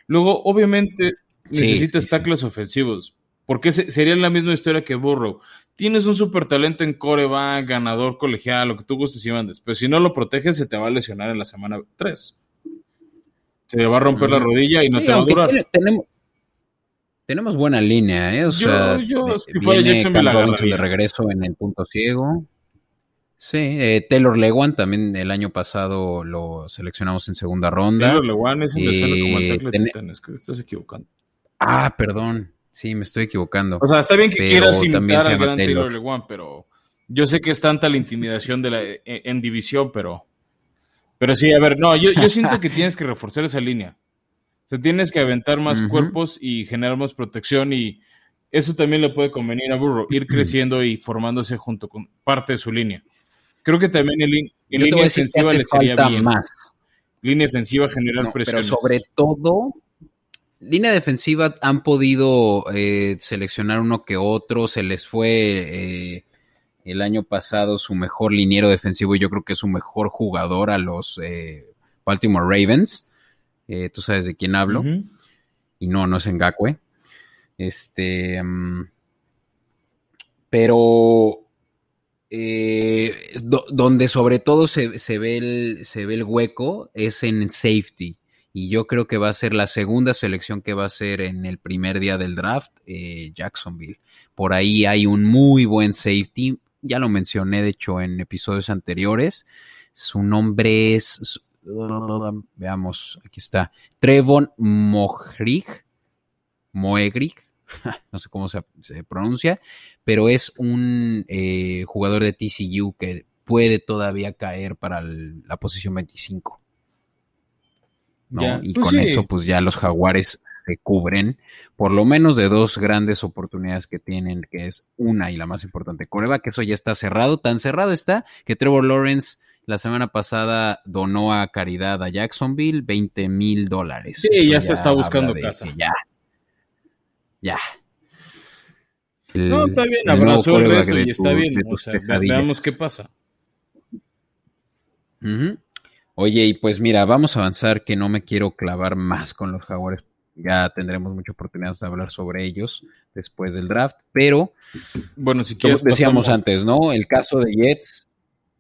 Luego, obviamente, necesitas tackles ofensivos. Porque sería la misma historia que Burrow. Tienes un super talento en coreback, ganador colegial, lo que tú gustes y mandes. Pero si no lo proteges, se te va a lesionar en la semana 3. Se va a romper la rodilla y no te va a durar. tenemos, tenemos buena línea, ¿eh? O sea, yo, si fuera de regreso en el punto ciego. Sí, eh, Taylor Lewan también el año pasado lo seleccionamos en segunda ronda. Taylor Lewan es empezando como el tackle ten... que estás equivocando. Ah, perdón. Sí, me estoy equivocando. O sea, está bien que quieras imitar al gran Taylor. Lewan, pero yo sé que es tanta la intimidación de la, e, en, división, pero pero sí, a ver, no, yo, yo siento que tienes que reforzar esa línea. O sea, tienes que aventar más cuerpos y generar más protección y eso también le puede convenir a Burrow, ir creciendo y formándose junto con parte de su línea. Creo que también en, línea defensiva le sería bien. Más. Línea defensiva general presión. Pero sobre todo, línea defensiva han podido eh, seleccionar uno que otro. Se les fue eh, el año pasado su mejor liniero defensivo y yo creo que es su mejor jugador a los eh, Baltimore Ravens. Tú sabes de quién hablo. Y no, no es Ngakwe. Este. Mm, pero eh, donde sobre todo se, ve el, se ve el hueco es en safety. Y yo creo que va a ser la segunda selección que va a ser en el primer día del draft, eh, Jacksonville. Por ahí hay un muy buen safety. Ya lo mencioné, de hecho, en episodios anteriores. Su nombre es. Veamos, aquí está. Trevon Mohrig. Moegrig no sé cómo se, pronuncia, pero es un eh, jugador de TCU que puede todavía caer para la posición 25. y pues con eso, pues ya los jaguares se cubren por lo menos de dos grandes oportunidades que tienen, que es una y la más importante, Coreba, que eso ya está cerrado, tan cerrado está que Trevor Lawrence la semana pasada donó a caridad a Jacksonville 20 mil dólares. Sí, ya se está buscando casa. Ya, ya. no, está bien, abrazó el reto y está bien. O sea, veamos qué pasa. Oye, y pues mira, vamos a avanzar que no me quiero clavar más con los jaguares. Ya tendremos mucha oportunidad de hablar sobre ellos después del draft, pero bueno, si quieres, como decíamos antes, ¿no? El caso de Jets,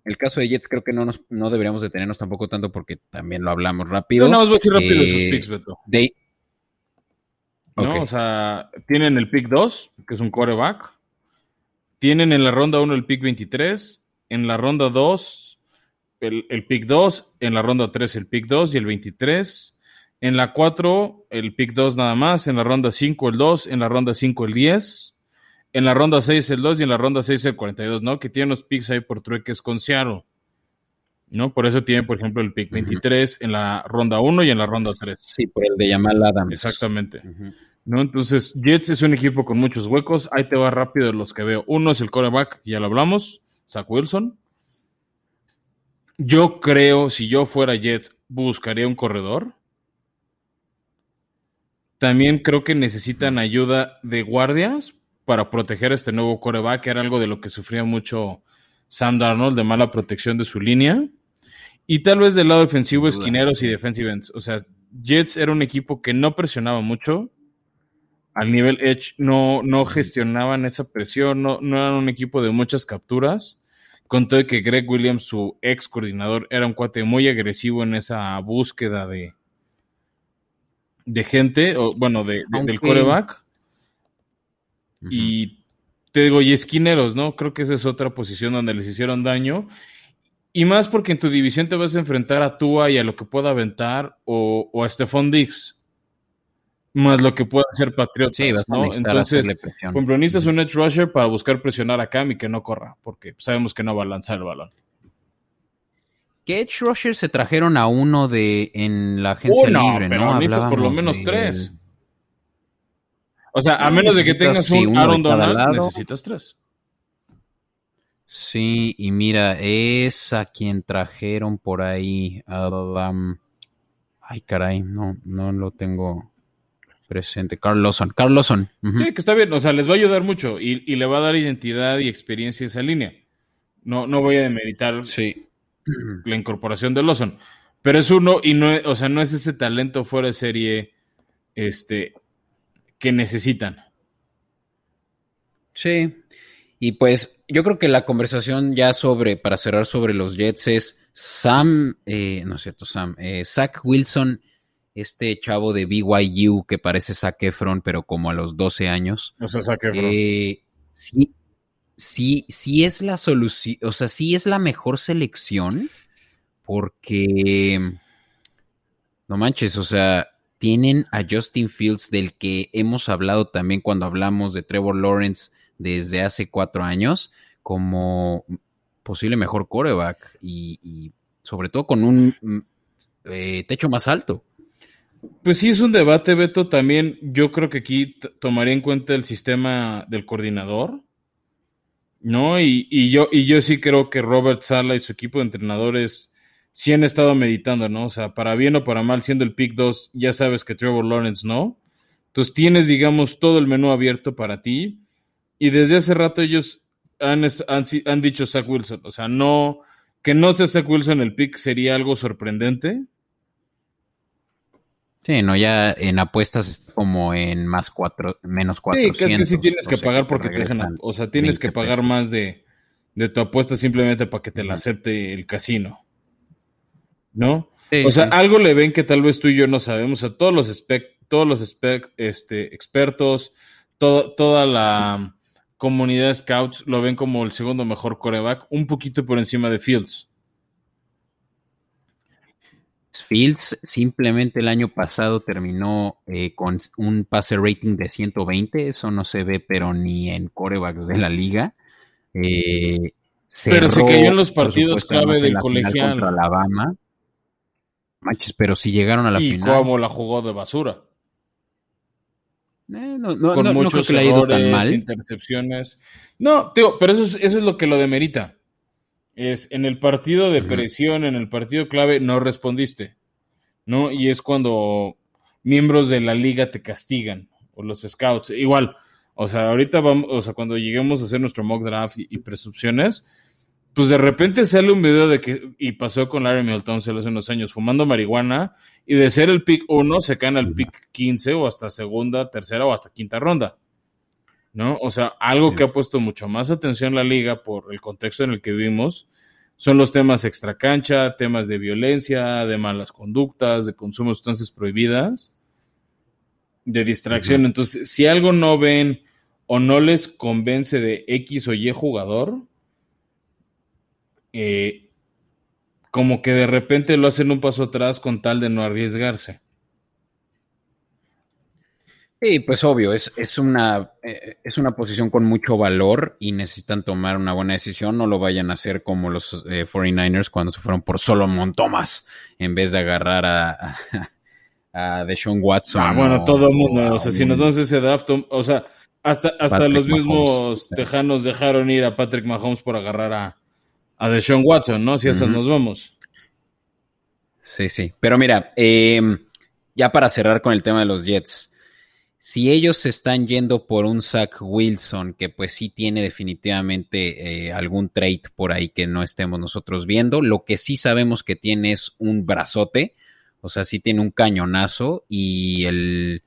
el caso de Jets creo que no nos no deberíamos detenernos tampoco tanto porque también lo hablamos rápido. No, no, voy a decir rápido sus picks, Beto. De... ¿no? O sea, tienen el pick 2, que es un quarterback. Tienen en la ronda 1 el pick 23. En la ronda 2, el, el pick 2. En la ronda 3, el pick 2 y el 23. En la 4, el pick 2 nada más. En la ronda 5, el 2. En la ronda 5, el 10. En la ronda 6, el 2. Y en la ronda 6, el 42, ¿no? Que tienen los picks ahí por trueques con Seattle. ¿No? Por eso tienen, por ejemplo, el pick 23 en la ronda 1 y en la ronda 3. Sí, por el de Jamal Adams. Exactamente. ¿No? Entonces, Jets es un equipo con muchos huecos. Ahí te va rápido los que veo. Uno es el coreback, ya lo hablamos, Zach Wilson. Yo creo, si yo fuera Jets, buscaría un corredor. También creo que necesitan ayuda de guardias para proteger a este nuevo coreback, que era algo de lo que sufría mucho Sam Darnold, de mala protección de su línea. Y tal vez del lado defensivo, esquineros y defensive ends. O sea, Jets era un equipo que no presionaba mucho. Al nivel Edge no, no gestionaban esa presión, no, no eran un equipo de muchas capturas. Con todo que Greg Williams, su ex coordinador, era un cuate muy agresivo en esa búsqueda de, de gente, o bueno, de, del coreback. Y te digo, y esquineros, ¿no? Creo que esa es otra posición donde les hicieron daño. Y más porque en tu división te vas a enfrentar a Tua y a lo que pueda aventar, o, o a Stephon Diggs. Más lo que pueda hacer Patriotas, Sí, Entonces, presión. por ejemplo, necesitas un edge rusher para buscar presionar a Cam y que no corra, porque sabemos que no va a lanzar el balón. Que Edge Rusher se trajeron a uno de en la agencia Uno, libre, pero ¿no? necesitas por lo menos de- tres. O sea, a No, menos de que tengas sí, un Aaron Donald, necesitas tres. Sí, y mira, es a quien trajeron por ahí. um, ay, caray, no, no lo tengo presente. Carl Lawson. Carl Lawson. Sí, que está bien, o sea, les va a ayudar mucho y, y le va a dar identidad y experiencia a esa línea. No, no voy a demeritar Sí. la incorporación de Lawson, pero es uno y no, o sea, no es ese talento fuera de serie este, que necesitan. Sí. Y pues yo creo que la conversación ya sobre, para cerrar sobre los Jets es Sam, eh, no es cierto, Sam, eh, Zach Wilson, este chavo de BYU que parece Zac Efron, pero como a los 12 años. O sea, saque Eh, sí, sí, sí es la solución, o sea, sí es la mejor selección porque, no manches, o sea, tienen a Justin Fields del que hemos hablado también cuando hablamos de Trevor Lawrence desde hace cuatro años como posible mejor coreback y, y sobre todo con un mm, eh, techo más alto. Pues sí, es un debate, Beto. También yo creo que aquí tomaría en cuenta el sistema del coordinador, ¿no? Y, yo, y yo sí creo que Robert Sala y su equipo de entrenadores sí han estado meditando, ¿no? O sea, para bien o para mal, siendo el pick 2, ya sabes que Trevor Lawrence no. Entonces tienes, digamos, todo el menú abierto para ti. Y desde hace rato ellos han dicho Zach Wilson. O sea, no, que no sea Zach Wilson el pick sería algo sorprendente. Sí, no, ya en apuestas es como en más cuatro, menos Sí, 400. que es que sí tienes o que sea, pagar porque te dejan, o sea, tienes 20 que pagar pesos. más de, de tu apuesta simplemente para que te la acepte el casino. ¿No? Sí, o sea, sí. algo le ven que tal vez tú y yo no sabemos. A todos los spec- todos los spec- este, expertos, todo- toda la comunidad de scouts lo ven como el segundo mejor coreback, un poquito por encima de Fields. Fields simplemente el año pasado terminó eh, con un pase rating de 120, eso no se ve pero ni en corebacks de la liga. Eh, Pero se cayó en los partidos supuesto, clave del colegial. Contra Alabama. Manches, pero si llegaron a la y final. cómo la jugó de basura. Eh, no, no, con no- no creo muchos le haya ido tan mal. intercepciones. No, tío, pero eso es, eso es lo que lo demerita. Es en el partido de presión, en el partido clave, no respondiste. ¿No? Y es cuando miembros de la liga te castigan, o los scouts. Igual, o sea, ahorita vamos, o sea, cuando lleguemos a hacer nuestro mock draft y, y presunciones, pues de repente sale un video de que, y pasó con Larry Milton hace unos años, fumando marihuana, y de ser el pick 1 se caen al pick 15 o hasta segunda, tercera o hasta quinta ronda. ¿No? O sea, algo Sí. que ha puesto mucho más atención la liga por el contexto en el que vivimos son los temas extracancha, temas de violencia, de malas conductas, de consumo de sustancias prohibidas, de distracción. Entonces, si algo no ven o no les convence de X o Y jugador, eh, como que de repente lo hacen un paso atrás con tal de no arriesgarse. Sí, pues obvio, es, es, una, eh, es una posición con mucho valor y necesitan tomar una buena decisión. No lo vayan a hacer como los 49ers eh, cuando se fueron por solo Montomas en vez de agarrar a, a, Deshaun Watson. Ah, bueno, todo el mundo. O sea, si nos damos ese draft, o sea, hasta, hasta los mismos tejanos dejaron ir a Patrick Mahomes por agarrar a, a Deshaun Watson, ¿no? Si eso nos vamos. Sí, sí. Pero mira, em, ya para cerrar con el tema de los Jets, si ellos se están yendo por un Zach Wilson, que pues sí tiene definitivamente eh, algún trait por ahí que no estemos nosotros viendo, lo que sí sabemos que tiene es un brazote, o sea, sí tiene un cañonazo y el...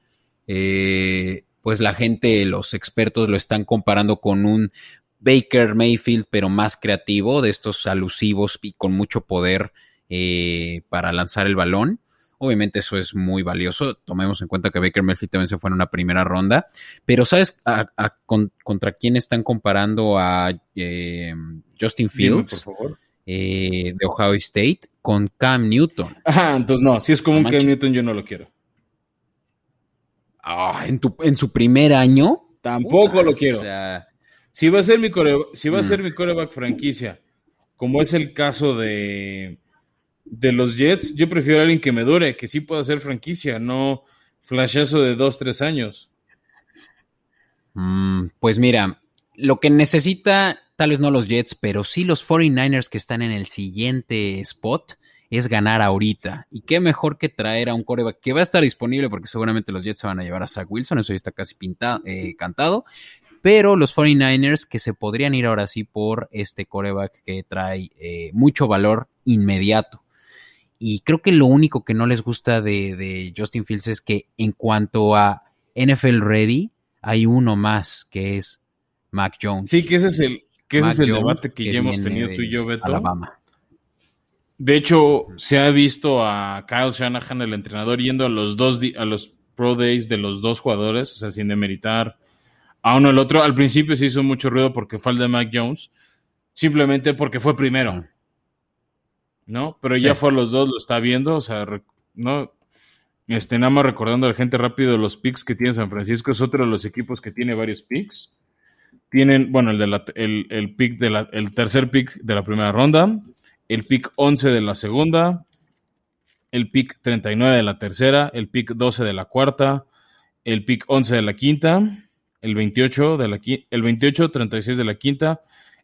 Eh, pues la gente, los expertos lo están comparando con un Baker Mayfield, pero más creativo, de estos alusivos y con mucho poder eh, para lanzar el balón. Obviamente eso es muy valioso. Tomemos en cuenta que Baker Mayfield también se fue en una primera ronda. Pero ¿sabes contra quién están comparando a eh, Justin Fields? Eh, de Ohio State con Cam Newton. Ajá, entonces no, si es como un Cam Newton yo no lo quiero. Ah, ¿en, tu, en su primer año. Tampoco lo quiero. si va a ser mi si va a ser mm. mi coreback franquicia, como es el caso de, de los Jets, yo prefiero a alguien que me dure, que sí pueda ser franquicia, no flashazo de dos, tres años. Mm, pues mira, lo que necesita, tal vez no los Jets, pero sí los 49ers que están en el siguiente spot, es ganar ahorita. Y qué mejor que traer a un coreback que va a estar disponible porque seguramente los Jets se van a llevar a Zach Wilson, eso ya está casi pintado, eh, cantado. Pero los 49ers que se podrían ir ahora sí por este coreback que trae eh, mucho valor inmediato. Y creo que lo único que no les gusta de, Justin Fields es que en cuanto a NFL Ready, hay uno más que es Mac Jones. Sí, que ese es el, que ese es el debate que, ya hemos tenido tú y yo, Beto. Alabama. De hecho, se ha visto a Kyle Shanahan, el entrenador, yendo a los dos a los Pro Days de los dos jugadores, o sea, sin demeritar a uno el otro. Al principio se hizo mucho ruido porque fue el de Mac Jones, simplemente porque fue primero. ¿No? Pero ya fue a los dos, lo está viendo, o sea, no. Este, nada más recordando a la gente rápido los picks que tiene San Francisco, es otro de los equipos que tiene varios picks. Tienen, bueno, el, de el, el pick de la, el tercer pick de la primera ronda, el pick 11 de la segunda, el pick 39 de la tercera, el pick 12 de la cuarta, el pick 11 de la quinta, el 28 de la el 28 36 de la quinta,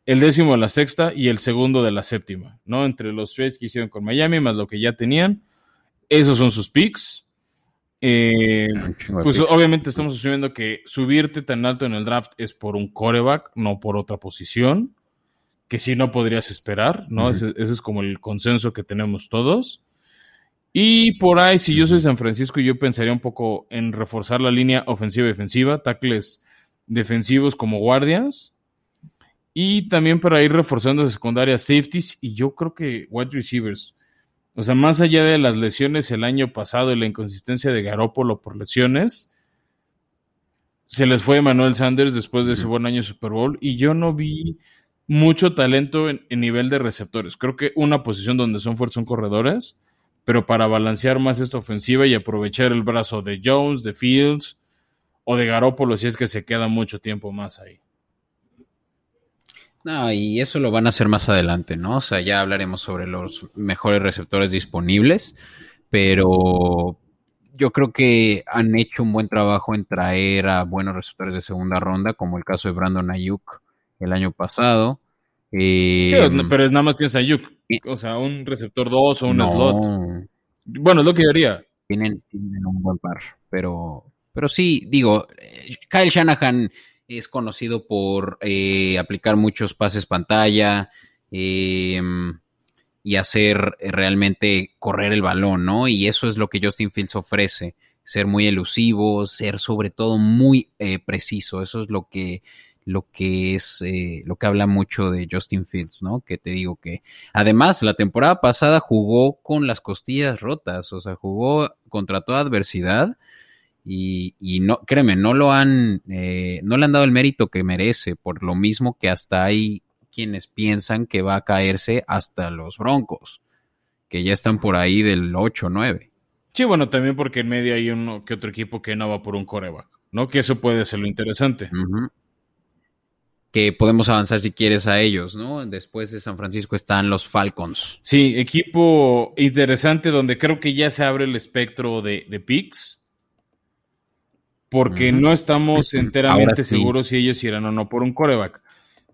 el décimo de la sexta y el segundo de la séptima, ¿no? Entre los trades que hicieron con Miami más lo que ya tenían, esos son sus picks. Eh, pues obviamente estamos asumiendo que subirte tan alto en el draft es por un coreback, no por otra posición que si no podrías esperar, ¿no? ese, es como el consenso que tenemos todos. Y por ahí, si yo soy San Francisco, yo pensaría un poco en reforzar la línea ofensiva y defensiva, tackles defensivos como guardias. Y también para ir reforzando secundarias safeties y yo creo que wide receivers. O sea, más allá de las lesiones el año pasado y la inconsistencia de Garópolo por lesiones, se les fue Manuel Sanders después de ese buen año Super Bowl y yo no vi mucho talento en, nivel de receptores. Creo que una posición donde son fuertes son corredores, pero para balancear más esta ofensiva y aprovechar el brazo de Jones, de Fields o de Garópolo si es que se queda mucho tiempo más ahí. No, y eso lo van a hacer más adelante, ¿no? O sea, ya hablaremos sobre los mejores receptores disponibles, pero yo creo que han hecho un buen trabajo en traer a buenos receptores de segunda ronda, como el caso de Brandon Ayuk el año pasado. Eh, pero es nada más tienes a Yuk, o sea, un receptor 2 o un slot. Bueno, es lo que yo haría. Tienen, un buen par, pero, pero sí, digo, Kyle Shanahan es conocido por eh, aplicar muchos pases pantalla em, y hacer realmente correr el balón, ¿no? Y eso es lo que Justin Fields ofrece, ser muy elusivo, ser sobre todo muy eh, preciso, eso es lo que lo que es, eh, lo que habla mucho de Justin Fields, ¿no? Que te digo que, además, la temporada pasada jugó con las costillas rotas, o sea, jugó contra toda adversidad y, y no, créeme, no lo han, eh, no le han dado el mérito que merece, por lo mismo que hasta hay quienes piensan que va a caerse hasta los Broncos, que ya están por ahí del 8-9. Sí, bueno, también porque en medio hay uno que otro equipo que no va por un coreback, ¿no? Que eso puede ser lo interesante. Que podemos avanzar si quieres a ellos, ¿no? Después de San Francisco están los Falcons. Sí, equipo interesante donde creo que ya se abre el espectro de, de picks. Porque no estamos enteramente seguros si ellos irán o no por un coreback.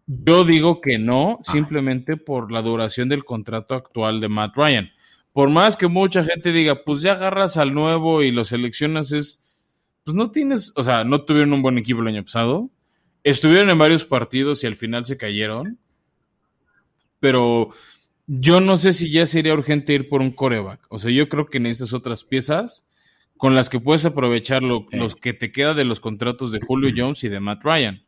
Yo digo que no, ah. simplemente por la duración del contrato actual de Matt Ryan. Por más que mucha gente diga, pues ya agarras al nuevo y lo seleccionas, es, pues no tienes, o sea, no tuvieron un buen equipo el año pasado, estuvieron en varios partidos y al final se cayeron, pero yo no sé si ya sería urgente ir por un coreback, o sea, yo creo que necesitas otras piezas con las que puedes aprovechar lo, los que te queda de los contratos de Julio Jones y de Matt Ryan.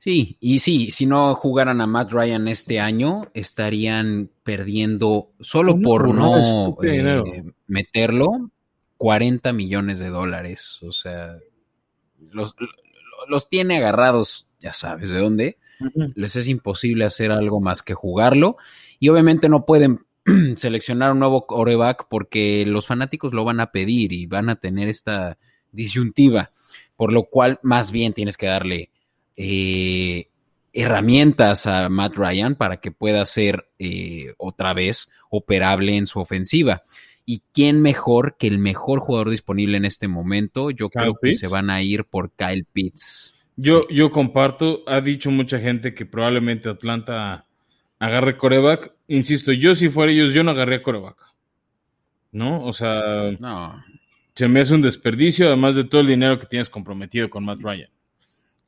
Sí, y sí, si no jugaran a Matt Ryan este año, estarían perdiendo solo por no eh, meterlo 40 millones de dólares. O sea, los, los tiene agarrados, ya sabes de dónde. Les es imposible hacer algo más que jugarlo. Y obviamente no pueden seleccionar un nuevo coreback porque los fanáticos lo van a pedir y van a tener esta disyuntiva. Por lo cual, más bien tienes que darle eh, herramientas a Matt Ryan para que pueda ser eh, otra vez operable en su ofensiva. ¿Y quién mejor que el mejor jugador disponible en este momento? Yo creo que se van a ir por Kyle Pitts. Yo, yo comparto, ha dicho mucha gente que probablemente Atlanta agarre coreback. Insisto, yo si fuera ellos, yo no agarré coreback. ¿No? O sea, no. se me hace un desperdicio, además de todo el dinero que tienes comprometido con Matt Ryan.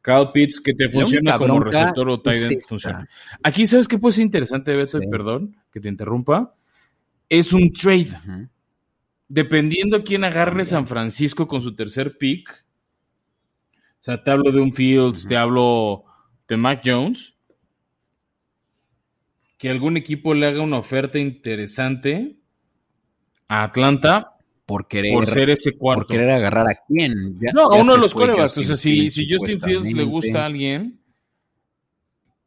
Kyle Pitts que te funciona como receptor o tight end funciona. Aquí, ¿sabes qué puede ser interesante, Beto? Perdón que te interrumpa. Es un trade. Dependiendo a quién agarre San Francisco con su tercer pick. O sea, te hablo de un Fields, te hablo de Mac Jones. Que algún equipo le haga una oferta interesante a Atlanta por querer, ser ese cuarto. Por querer agarrar a quién. no, a uno de los corebacks. O sea, si, si Justin Fields le gusta a alguien,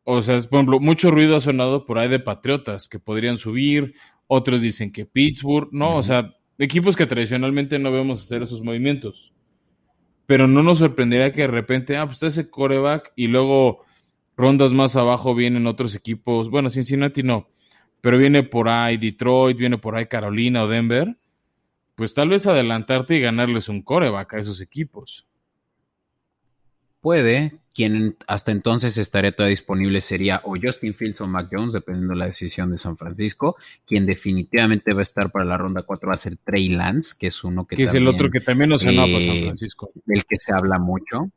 o sea, por ejemplo, mucho ruido ha sonado por ahí de Patriotas que podrían subir, otros dicen que Pittsburgh, no, o sea, equipos que tradicionalmente no vemos hacer esos movimientos. Pero no nos sorprendería que de repente, ah, pues está ese coreback y luego rondas más abajo vienen otros equipos. Bueno, Cincinnati no, pero viene por ahí Detroit, viene por ahí Carolina o Denver pues tal vez adelantarte y ganarles un coreback a esos equipos. Puede, quien hasta entonces estaría todavía disponible sería o Justin Fields o Mac Jones, dependiendo de la decisión de San Francisco. Quien definitivamente va a estar para la ronda 4 va a ser Trey Lance, que es uno que, que es el otro que también nos sonó para San Francisco. Del que se habla mucho.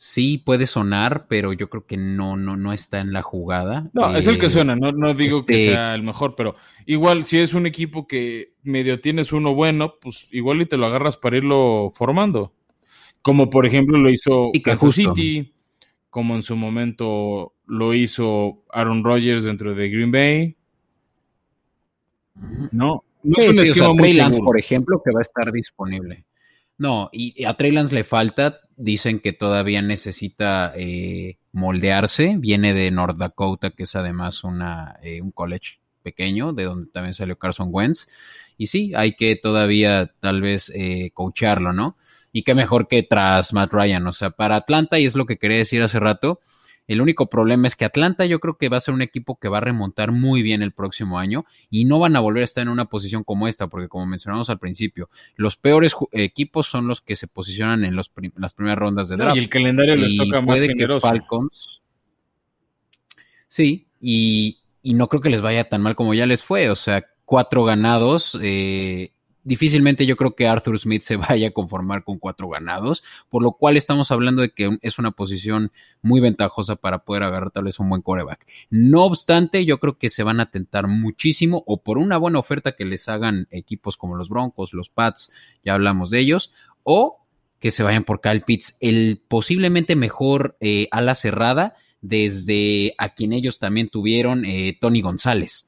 Sí, puede sonar, pero yo creo que no, no, no está en la jugada. No, es el que eh, suena, no, no digo que este sea el mejor, pero igual si es un equipo que medio tienes uno bueno, pues igual y te lo agarras para irlo formando. Como por ejemplo lo hizo Kansas City, como en su momento lo hizo Aaron Rodgers dentro de Green Bay. No, no es un esquema muy por ejemplo, que va a estar disponible. No, y a Trey le falta, dicen que todavía necesita eh, moldearse, viene de North Dakota, que es además una, eh, un college pequeño, de donde también salió Carson Wentz, y sí, hay que todavía tal vez eh, coacharlo, ¿no? Y qué mejor que tras Matt Ryan, o sea, para Atlanta, y es lo que quería decir hace rato, el único problema es que Atlanta yo creo que va a ser un equipo que va a remontar muy bien el próximo año y no van a volver a estar en una posición como esta, porque como mencionamos al principio, los peores equipos son los que se posicionan en los las primeras rondas de draft. y el calendario les toca más generoso. Falcons, sí, y, y, no creo que les vaya tan mal como ya les fue, o sea, cuatro ganados, eh, difícilmente yo creo que Arthur Smith se vaya a conformar con cuatro ganados, por lo cual estamos hablando de que es una posición muy ventajosa para poder agarrar tal vez un buen coreback. No obstante, yo creo que se van a tentar muchísimo o por una buena oferta que les hagan equipos como los Broncos, los Pats, ya hablamos de ellos, o que se vayan por Kyle Pitts, el posiblemente mejor eh, ala cerrada desde a quien ellos también tuvieron, eh, Tony González.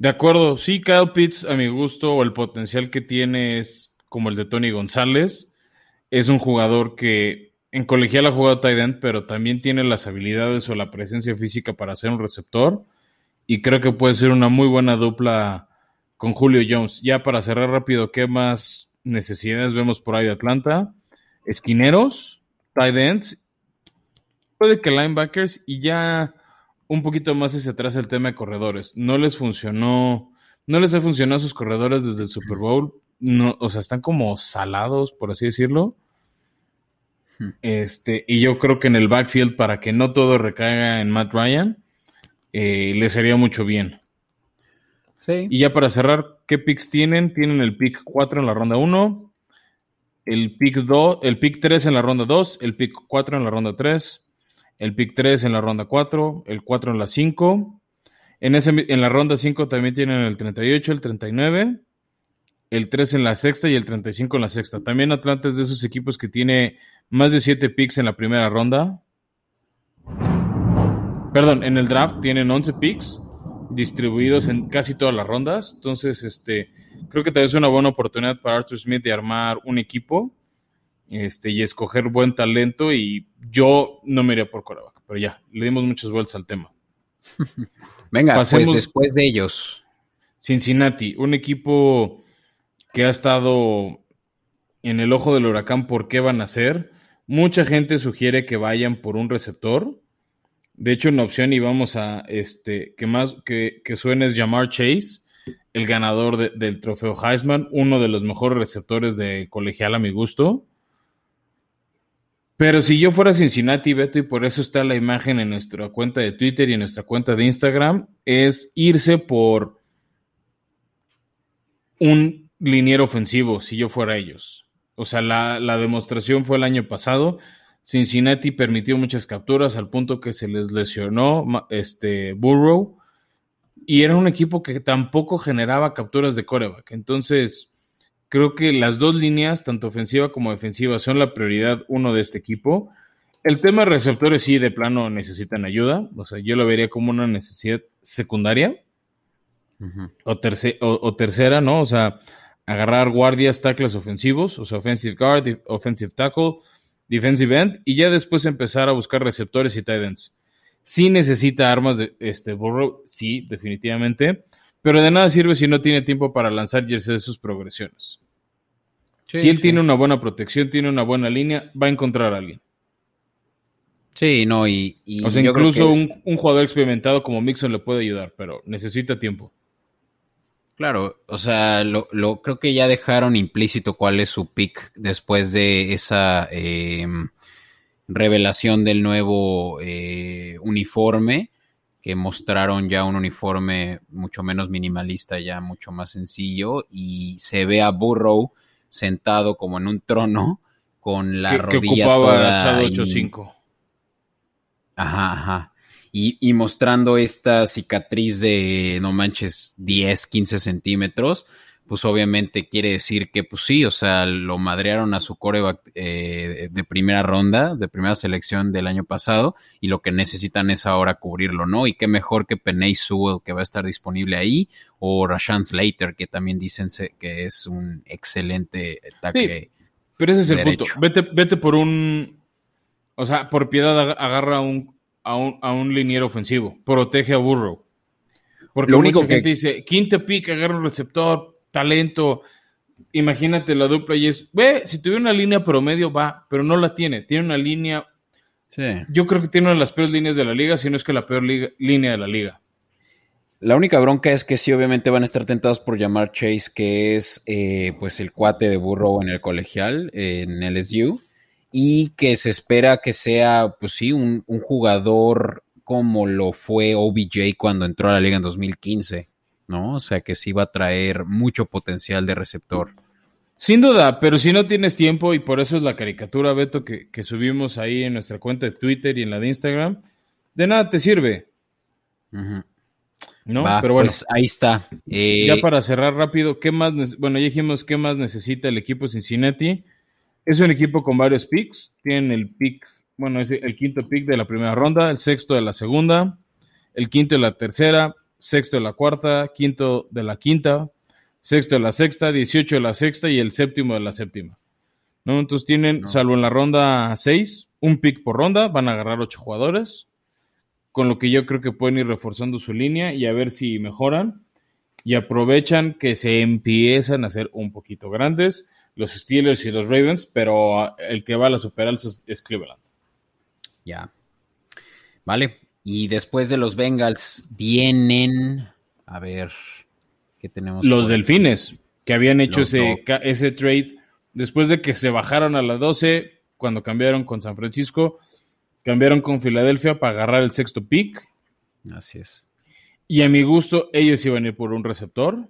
De acuerdo, sí, Kyle Pitts a mi gusto o el potencial que tiene es como el de Tony González. Es un jugador que en colegial ha jugado tight end, pero también tiene las habilidades o la presencia física para ser un receptor. Y creo que puede ser una muy buena dupla con Julio Jones. Ya para cerrar rápido, ¿qué más necesidades vemos por ahí de Atlanta? Esquineros, tight ends, puede que linebackers y ya un poquito más hacia atrás el tema de corredores. No les funcionó, no les ha funcionado a sus corredores desde el Super Bowl. No, o sea, están como salados, por así decirlo. Este, y yo creo que en el backfield, para que no todo recaiga en Matt Ryan, eh, le sería mucho bien. Sí. Y ya para cerrar, ¿qué picks tienen? Tienen el pick 4 en la ronda 1, el pick 2, el pick 3 en la ronda 2, el pick 4 en la ronda 3, el pick 3 en la ronda 4, el 4 en la 5. En, ese, en la ronda 5 también tienen el 38, el 39, el 3 en la sexta y el 35 en la sexta. También Atlanta es de esos equipos que tiene más de 7 picks en la primera ronda. Perdón, en el draft tienen 11 picks distribuidos en casi todas las rondas. Entonces, este, creo que tal vez es una buena oportunidad para Arthur Smith de armar un equipo este, y escoger buen talento. Y yo no me iría por coreback, pero ya, le dimos muchas vueltas al tema. Venga, pues después de ellos. Cincinnati, un equipo que ha estado en el ojo del huracán por qué van a hacer. Mucha gente sugiere que vayan por un receptor. De hecho, una opción y vamos a este que más que, que suene es Jamar Chase, el ganador del trofeo Heisman, uno de los mejores receptores de colegial a mi gusto. Pero si yo fuera Cincinnati, Beto, y por eso está la imagen en nuestra cuenta de Twitter y en nuestra cuenta de Instagram, es irse por un liniero ofensivo, si yo fuera ellos. O sea, la, la demostración fue el año pasado. Cincinnati permitió muchas capturas al punto que se les lesionó este Burrow y era un equipo que tampoco generaba capturas de coreback. Entonces, creo que las dos líneas, tanto ofensiva como defensiva, son la prioridad uno de este equipo. El tema de receptores sí, de plano necesitan ayuda. O sea, yo lo vería como una necesidad secundaria o, o, tercera, ¿no? O sea, agarrar guardias, tackles ofensivos, o sea, offensive guard, offensive tackle, defensive end, y ya después empezar a buscar receptores y tight ends. Sí necesita armas de este Burrow, sí, definitivamente, pero de nada sirve si no tiene tiempo para lanzar y hacer sus progresiones. si él tiene una buena protección, tiene una buena línea, va a encontrar a alguien. Sí, no, y. o sea, incluso un, un, jugador experimentado como Mixon le puede ayudar, pero necesita tiempo. Claro, o sea, lo, lo, creo que ya dejaron implícito cuál es su pick después de esa em, revelación del nuevo eh, uniforme, que mostraron ya un uniforme mucho menos minimalista, ya mucho más sencillo, y se ve a Burrow sentado como en un trono con la rodilla que ocupaba toda Ajá, ajá. Y, mostrando esta cicatriz de, no manches, 10, 15 centímetros, pues obviamente quiere decir que, pues sí, o sea, lo madrearon a su coreback eh, de primera ronda, de primera selección del año pasado, y lo que necesitan es ahora cubrirlo, ¿no? Y qué mejor que Penay Sewell, que va a estar disponible ahí, o Rashan Slater, que también dicen que es un excelente ataque. pero ese es el punto. Vete, vete por un. O sea, por piedad agarra un a un, a un liniero ofensivo. Protege a Burrow. Porque lo único que dice, quinto pick, agarra un receptor, talento. Imagínate la dupla y es, ve, si tuviera una línea promedio va, pero no la tiene. Tiene una línea. Yo creo que tiene una de las peores líneas de la liga, si no es que la peor línea de la liga. La única bronca es que sí, obviamente van a estar tentados por llamar Chase, que es eh, pues el cuate de Burrow en el colegial, en LSU y que se espera que sea, pues sí, un, jugador como lo fue OBJ cuando entró a la liga en 2015, ¿no? O sea que sí va a traer mucho potencial de receptor. Sin duda, pero si no tienes tiempo, y por eso es la caricatura, Beto, que, subimos ahí en nuestra cuenta de Twitter y en la de Instagram, de nada te sirve. ¿No? pero bueno, pues ahí está. ya eh, para cerrar rápido, ¿qué más? Bueno, ya dijimos qué más necesita el equipo Cincinnati. Es un equipo con varios picks. Tienen el pick, bueno, es el quinto pick de la primera ronda, el sexto de la segunda, el quinto de la tercera, sexto de la cuarta, quinto de la quinta, sexto de la sexta, dieciocho de la sexta y el séptimo de la séptima. ¿No? Entonces tienen, salvo en la ronda seis, un pick por ronda, van a agarrar ocho jugadores, con lo que yo creo que pueden ir reforzando su línea y a ver si mejoran y aprovechan que se empiezan a hacer un poquito grandes los Steelers y los Ravens, pero el que va a la superalza es Cleveland. Ya. Vale. Y después de los Bengals vienen, a ver, ¿qué tenemos? Los Delfines, que habían hecho ese, ese trade después de que se bajaron a las 12, cuando cambiaron con San Francisco, cambiaron con Filadelfia para agarrar el sexto pick. Así es. Y a mi gusto, ellos iban a ir por un receptor.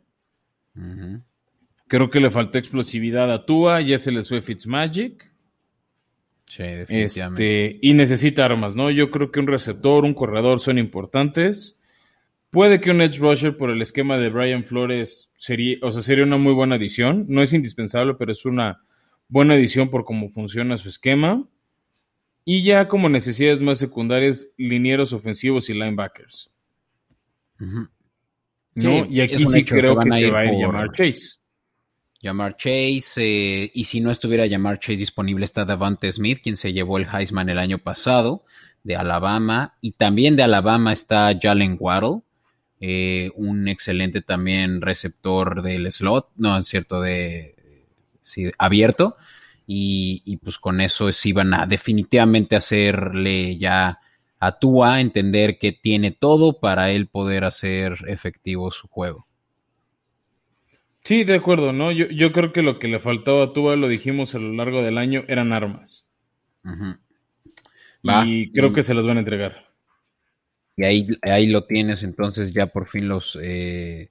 Creo que le faltó explosividad a Tua, ya se les fue Fitzmagic. Sí, definitivamente. Este, y necesita armas, ¿no? Yo creo que un receptor, un corredor son importantes. Puede que un edge rusher por el esquema de Brian Flores sería, o sea, sería una muy buena adición. No es indispensable, pero es una buena adición por cómo funciona su esquema. Y ya como necesidades más secundarias, linieros ofensivos y linebackers. ¿No? y aquí sí creo que, se va a ir llamar Chase. Llamar Chase, eh, y si no estuviera Llamar Chase disponible está Davante Smith, quien se llevó el Heisman el año pasado de Alabama, y también de Alabama está Jalen Waddle, eh, un excelente también receptor del slot, no es cierto, de abierto, y, pues con eso sí iban a definitivamente hacerle ya a Tua entender que tiene todo para él poder hacer efectivo su juego. Sí, de acuerdo, ¿no? Yo, yo creo que lo que le faltaba a Tua, lo dijimos a lo largo del año, eran armas. y creo que se las van a entregar. Y ahí, ahí lo tienes, entonces ya por fin los, eh,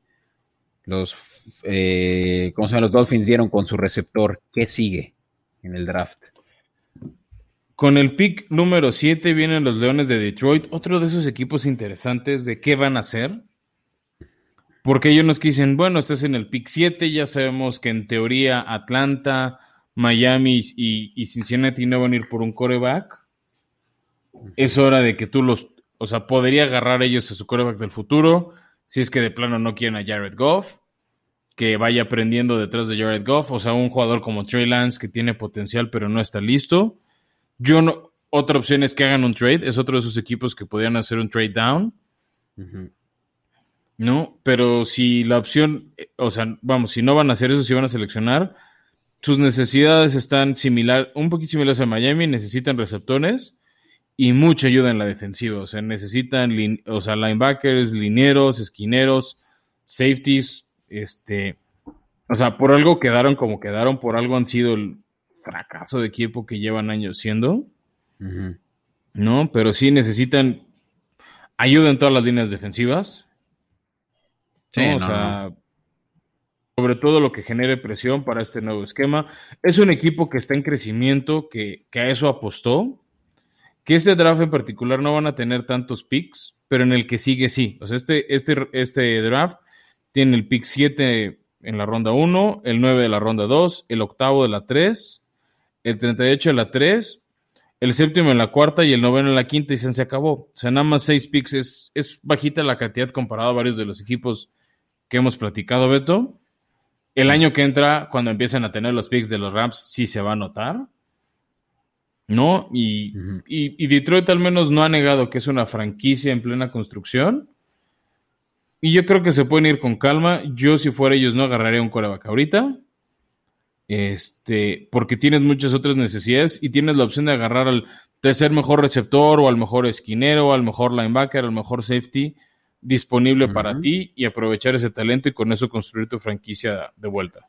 los, eh, ¿cómo se llama? Los Dolphins dieron con su receptor. ¿Qué sigue en el draft? Con el pick número 7 vienen los Leones de Detroit, otro de esos equipos interesantes de qué van a hacer. Porque ellos nos dicen, bueno, estás en el pick 7, ya sabemos que en teoría Atlanta, Miami y, Cincinnati no van a ir por un coreback. Es hora de que tú los, o sea, podría agarrar ellos a su coreback del futuro, si es que de plano no quieren a Jared Goff, que vaya aprendiendo detrás de Jared Goff, o sea, un jugador como Trey Lance que tiene potencial pero no está listo. Yo no, otra opción es que hagan un trade, es otro de esos equipos que podrían hacer un trade down. ¿No? Pero si la opción, o sea, vamos, si no van a hacer eso, si van a seleccionar, sus necesidades están similar, un poquito similares a Miami, necesitan receptores y mucha ayuda en la defensiva, o sea, necesitan, o sea, linebackers, linieros, esquineros, safeties, este, o sea, por algo quedaron como quedaron, por algo han sido el fracaso de equipo que llevan años siendo, ¿no? Pero sí necesitan ayuda en todas las líneas defensivas, Sí, o sea, sobre todo lo que genere presión para este nuevo esquema. Es un equipo que está en crecimiento, que, a eso apostó. Que este draft en particular no van a tener tantos picks, pero en el que sigue sí. O sea, este, este, este draft tiene el pick 7 en la ronda 1, el 9 de la ronda 2, el octavo de la 3, el 38 de la 3, el séptimo en la cuarta y el noveno en la quinta y se, acabó. O sea, nada más 6 picks es, es bajita la cantidad comparado a varios de los equipos que hemos platicado, Beto. El año que entra, cuando empiecen a tener los picks de los Rams, sí se va a notar. ¿No? Y, y, Detroit al menos no ha negado que es una franquicia en plena construcción. Y yo creo que se pueden ir con calma. Yo, si fuera ellos, no agarraría un coreback ahorita. Este, porque tienes muchas otras necesidades y tienes la opción de agarrar al tercer mejor receptor o al mejor esquinero, o al mejor linebacker, al mejor safety disponible para ti y aprovechar ese talento y con eso construir tu franquicia de vuelta.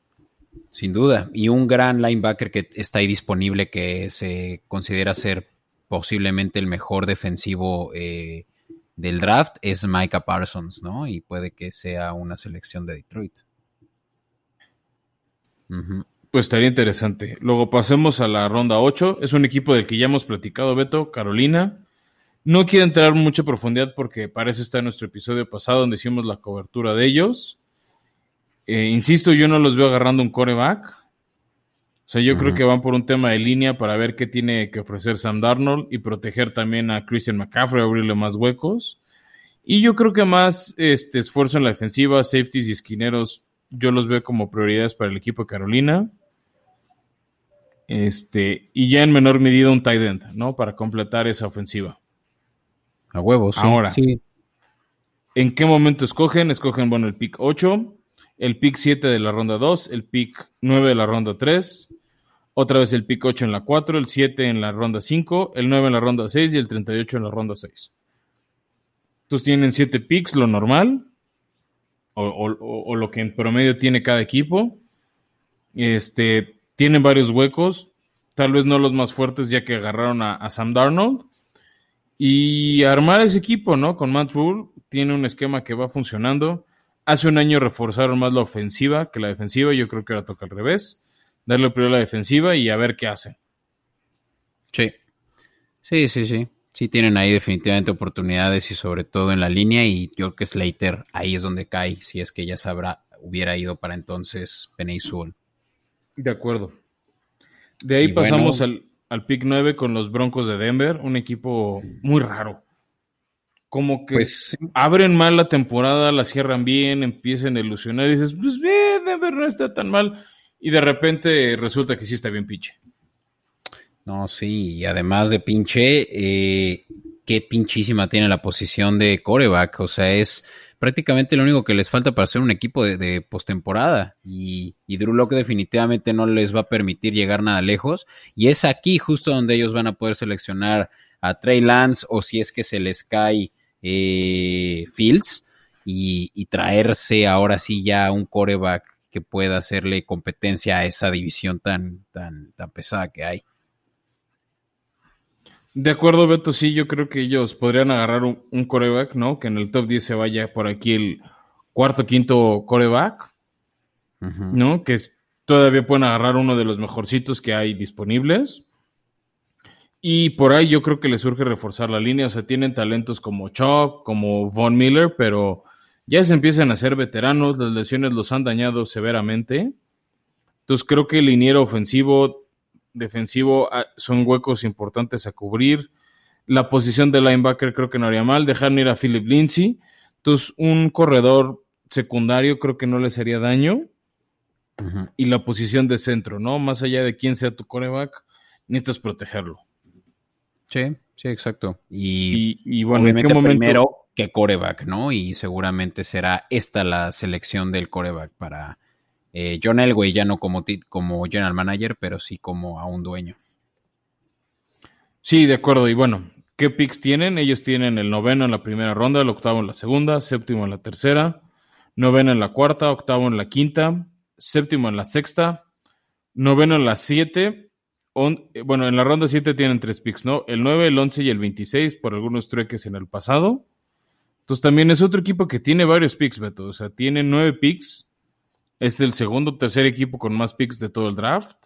Sin duda. Y un gran linebacker que está ahí disponible que se considera ser posiblemente el mejor defensivo eh, del draft es Micah Parsons, ¿no? Y puede que sea una selección de Detroit. Pues estaría interesante. Luego pasemos a la ronda 8. Es un equipo del que ya hemos platicado, Beto, Carolina. No quiero entrar mucha profundidad porque parece estar en nuestro episodio pasado donde hicimos la cobertura de ellos. Eh, insisto, yo no los veo agarrando un coreback. O sea, yo creo que van por un tema de línea para ver qué tiene que ofrecer Sam Darnold y proteger también a Christian McCaffrey, abrirle más huecos. Y yo creo que más este, esfuerzo en la defensiva, safeties y esquineros, yo los veo como prioridades para el equipo de Carolina. Este, y ya en menor medida un tight end, ¿no? Para completar esa ofensiva. A huevos. Ahora, sí. ¿en qué momento escogen? Escogen, bueno, el pick 8, el pick 7 de la ronda 2, el pick 9 de la ronda 3, otra vez el pick 8 en la 4, el 7 en la ronda 5, el 9 en la ronda 6 y el 38 en la ronda 6. Entonces tienen 7 picks, lo normal, o, lo que en promedio tiene cada equipo. Este, tienen varios huecos, tal vez no los más fuertes ya que agarraron a, a Sam Darnold. Y armar ese equipo, ¿no? Con Matt Rule, tiene un esquema que va funcionando. Hace un año reforzaron más la ofensiva que la defensiva, yo creo que ahora toca al revés darle primero a la defensiva y a ver qué hace. Sí, sí, sí, sí. Sí tienen ahí definitivamente oportunidades y sobre todo en la línea y yo creo que Slater ahí es donde cae, si es que ya sabrá, hubiera ido para entonces Penny De acuerdo. De ahí pasamos al, al pick 9 con los Broncos de Denver, un equipo muy raro. Como que pues, abren mal la temporada, la cierran bien, empiezan a ilusionar y dices, pues bien, Denver no está tan mal y de repente resulta que sí está bien pinche. No, sí, y además de pinche, eh, qué pinchísima tiene la posición de coreback. O sea, es prácticamente lo único que les falta para ser un equipo de, postemporada. Y, y Drew Locke definitivamente no les va a permitir llegar nada lejos. Y es aquí justo donde ellos van a poder seleccionar a Trey Lance o si es que se les cae eh, Fields y, y, traerse ahora sí ya un coreback que pueda hacerle competencia a esa división tan, tan, tan pesada que hay. De acuerdo, Beto, sí, yo creo que ellos podrían agarrar un, coreback, ¿no? Que en el top 10 se vaya por aquí el cuarto, quinto coreback, ¿no? Que todavía pueden agarrar uno de los mejorcitos que hay disponibles. Y por ahí yo creo que les surge reforzar la línea. O sea, tienen talentos como Chuck, como Von Miller, pero ya se empiezan a ser veteranos, las lesiones los han dañado severamente. Entonces creo que el liniero ofensivo, defensivo ah, son huecos importantes a cubrir. La posición de linebacker creo que no haría mal. Dejar ir a Philip Lindsay. Entonces un corredor secundario creo que no les haría daño. Y la posición de centro, ¿no? Más allá de quién sea tu coreback, necesitas protegerlo. Sí, sí, exacto. Y, bueno, ¿en qué momento? primero que coreback, ¿no? Y seguramente será esta la selección del coreback para eh, John Elway, ya no como, como general manager, pero sí como a un dueño. Sí, de acuerdo. Y bueno, ¿qué picks tienen? Ellos tienen el noveno en la primera ronda, el octavo en la segunda, séptimo en la tercera, noveno en la cuarta, octavo en la quinta, séptimo en la sexta, noveno en la siete. bueno, en la ronda siete tienen tres picks, ¿no? El 9, el 11 y el 26 por algunos trueques en el pasado. Entonces también es otro equipo que tiene varios picks, Beto. O sea, tiene nueve picks. Es el segundo o tercer equipo con más picks de todo el draft.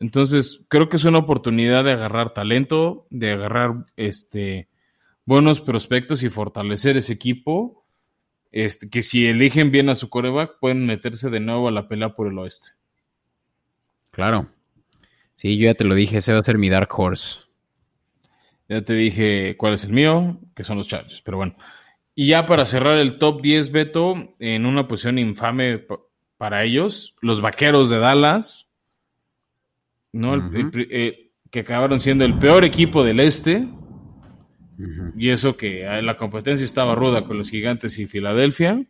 Entonces, creo que es una oportunidad de agarrar talento, de agarrar este buenos prospectos y fortalecer ese equipo. Este, que si eligen bien a su coreback, pueden meterse de nuevo a la pelea por el oeste. Claro. Sí, yo ya te lo dije, ese va a ser mi Dark Horse. Ya te dije cuál es el mío, que son los Chargers. Pero bueno, y ya para cerrar el top 10, Beto, en una posición infame para ellos, los vaqueros de Dallas, ¿no? Eh, que acabaron siendo el peor equipo del este. Y eso que ah, la competencia estaba ruda con los gigantes y Filadelfia.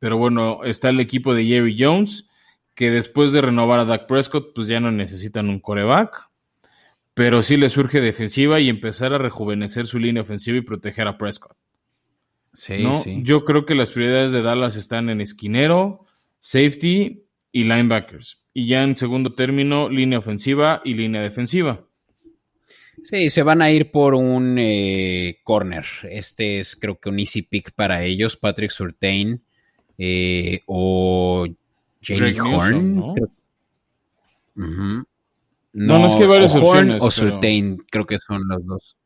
Pero bueno, está el equipo de Jerry Jones, que después de renovar a Dak Prescott, pues ya no necesitan un coreback pero sí le surge defensiva y empezar a rejuvenecer su línea ofensiva y proteger a Prescott. Sí, sí. Yo creo que las prioridades de Dallas están en esquinero, safety y linebackers. Y ya en segundo término, línea ofensiva y línea defensiva. Sí, se van a ir por un eh, corner. Este es creo que un easy pick para ellos, Patrick Surtain eh, o Jamie Horn. ¿no? No, no, es que varias opciones. O Surtain, creo que son los dos.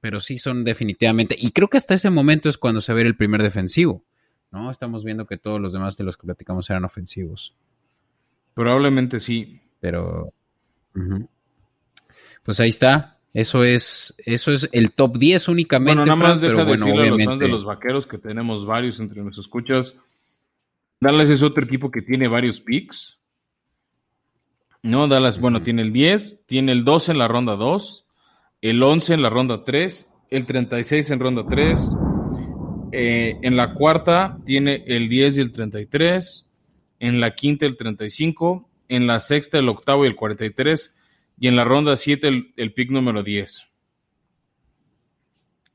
Pero sí son definitivamente. Y creo que hasta ese momento es cuando se ve el primer defensivo. ¿No? Estamos viendo que todos los demás de los que platicamos eran ofensivos. Probablemente sí. Pero. Pues ahí está. Eso es, eso es el top 10 únicamente. Bueno, nada más deja decirle a los fans de los vaqueros que tenemos varios entre nuestros escuchas. Dallas es otro equipo que tiene varios picks. No, Dallas, bueno, tiene el 10, tiene el 12 en la ronda 2, el 11 en la ronda 3, el 36 en ronda 3. Eh, en la cuarta tiene el 10 y el 33. En la quinta el 35. En la sexta el octavo y el 43 y en la ronda 7 el, pick número 10.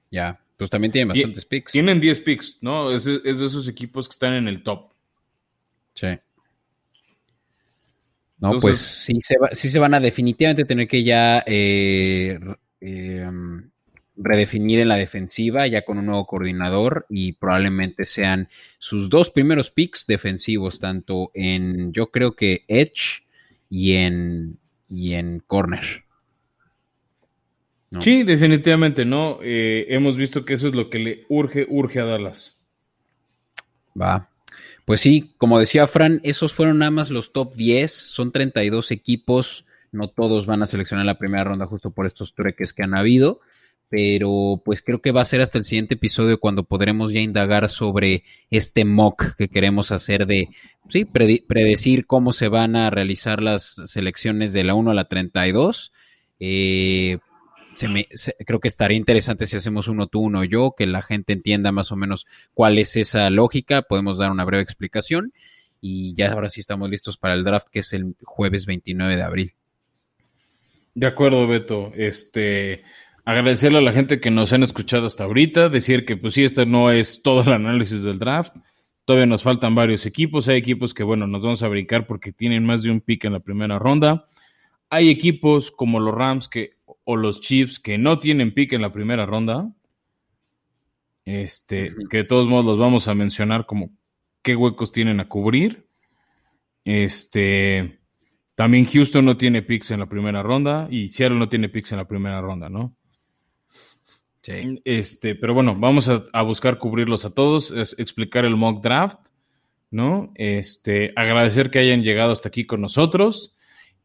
Ya, pues también tienen bastantes picks. Tienen 10 picks, ¿no? Es, de esos equipos que están en el top. Sí. No, pues sí se, sí se van a definitivamente tener que ya eh, em, redefinir en la defensiva, ya con un nuevo coordinador y probablemente sean sus dos primeros picks defensivos, tanto en, yo creo que Edge y en y en corner. Sí, definitivamente, ¿no? Eh, hemos visto que eso es lo que le urge, urge a Dallas. Va. Pues sí, como decía Fran, esos fueron nada más los top 10, son 32 equipos, no todos van a seleccionar la primera ronda justo por estos treques que han habido, pero pues creo que va a ser hasta el siguiente episodio cuando podremos ya indagar sobre este mock que queremos hacer de, sí, predecir cómo se van a realizar las selecciones de la 1 a la 32. Eh, se me, creo que estaría interesante si hacemos uno tú, uno yo, que la gente entienda más o menos cuál es esa lógica, podemos dar una breve explicación y ya ahora sí estamos listos para el draft que es el jueves 29 de abril. De acuerdo, Beto. Este, agradecerle a la gente que nos han escuchado hasta ahorita, decir que pues sí, este no es todo el análisis del draft. Todavía nos faltan varios equipos. Hay equipos que, bueno, nos vamos a brincar porque tienen más de un pick en la primera ronda. Hay equipos como los Rams que, o los Chiefs que no tienen pick en la primera ronda. Este, que de todos modos los vamos a mencionar como qué huecos tienen a cubrir. Este, también Houston no tiene picks en la primera ronda y Seattle no tiene picks en la primera ronda, ¿no? Este, pero bueno, vamos a, buscar cubrirlos a todos, es explicar el mock draft, ¿no? Este, agradecer que hayan llegado hasta aquí con nosotros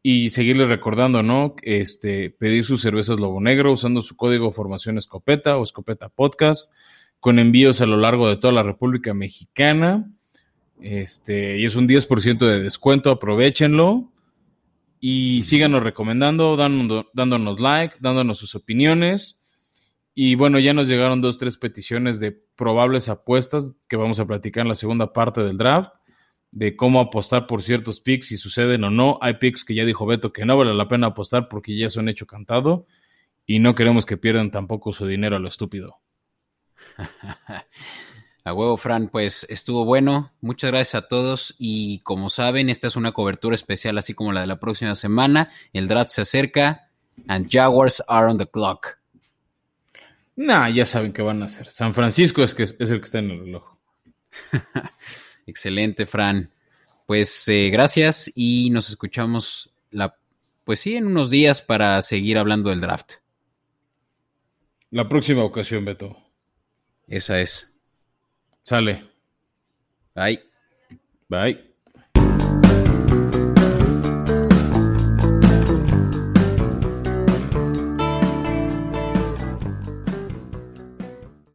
y seguirles recordando, ¿no? Este, pedir sus cervezas Lobo Negro usando su código Formación Escopeta o Escopeta Podcast con envíos a lo largo de toda la República Mexicana. Este, y es un 10% de descuento, aprovechenlo. Y síganos recomendando, dándonos like, dándonos sus opiniones. Y bueno, ya nos llegaron dos, tres peticiones de probables apuestas que vamos a platicar en la segunda parte del draft, de cómo apostar por ciertos picks, si suceden o no. Hay picks que ya dijo Beto que no vale la pena apostar porque ya son hecho cantado y no queremos que pierdan tampoco su dinero a lo estúpido. A huevo, Fran, pues estuvo bueno. Muchas gracias a todos. Y como saben, esta es una cobertura especial, así como la de la próxima semana. El draft se acerca and Jaguars are on the clock. Nah, ya saben qué van a hacer. San Francisco es, que es, el que está en el reloj. Excelente, Fran. Pues eh, gracias y nos escuchamos la, pues sí, en unos días para seguir hablando del draft. La próxima ocasión, Beto. Esa es. Sale. Bye. Bye.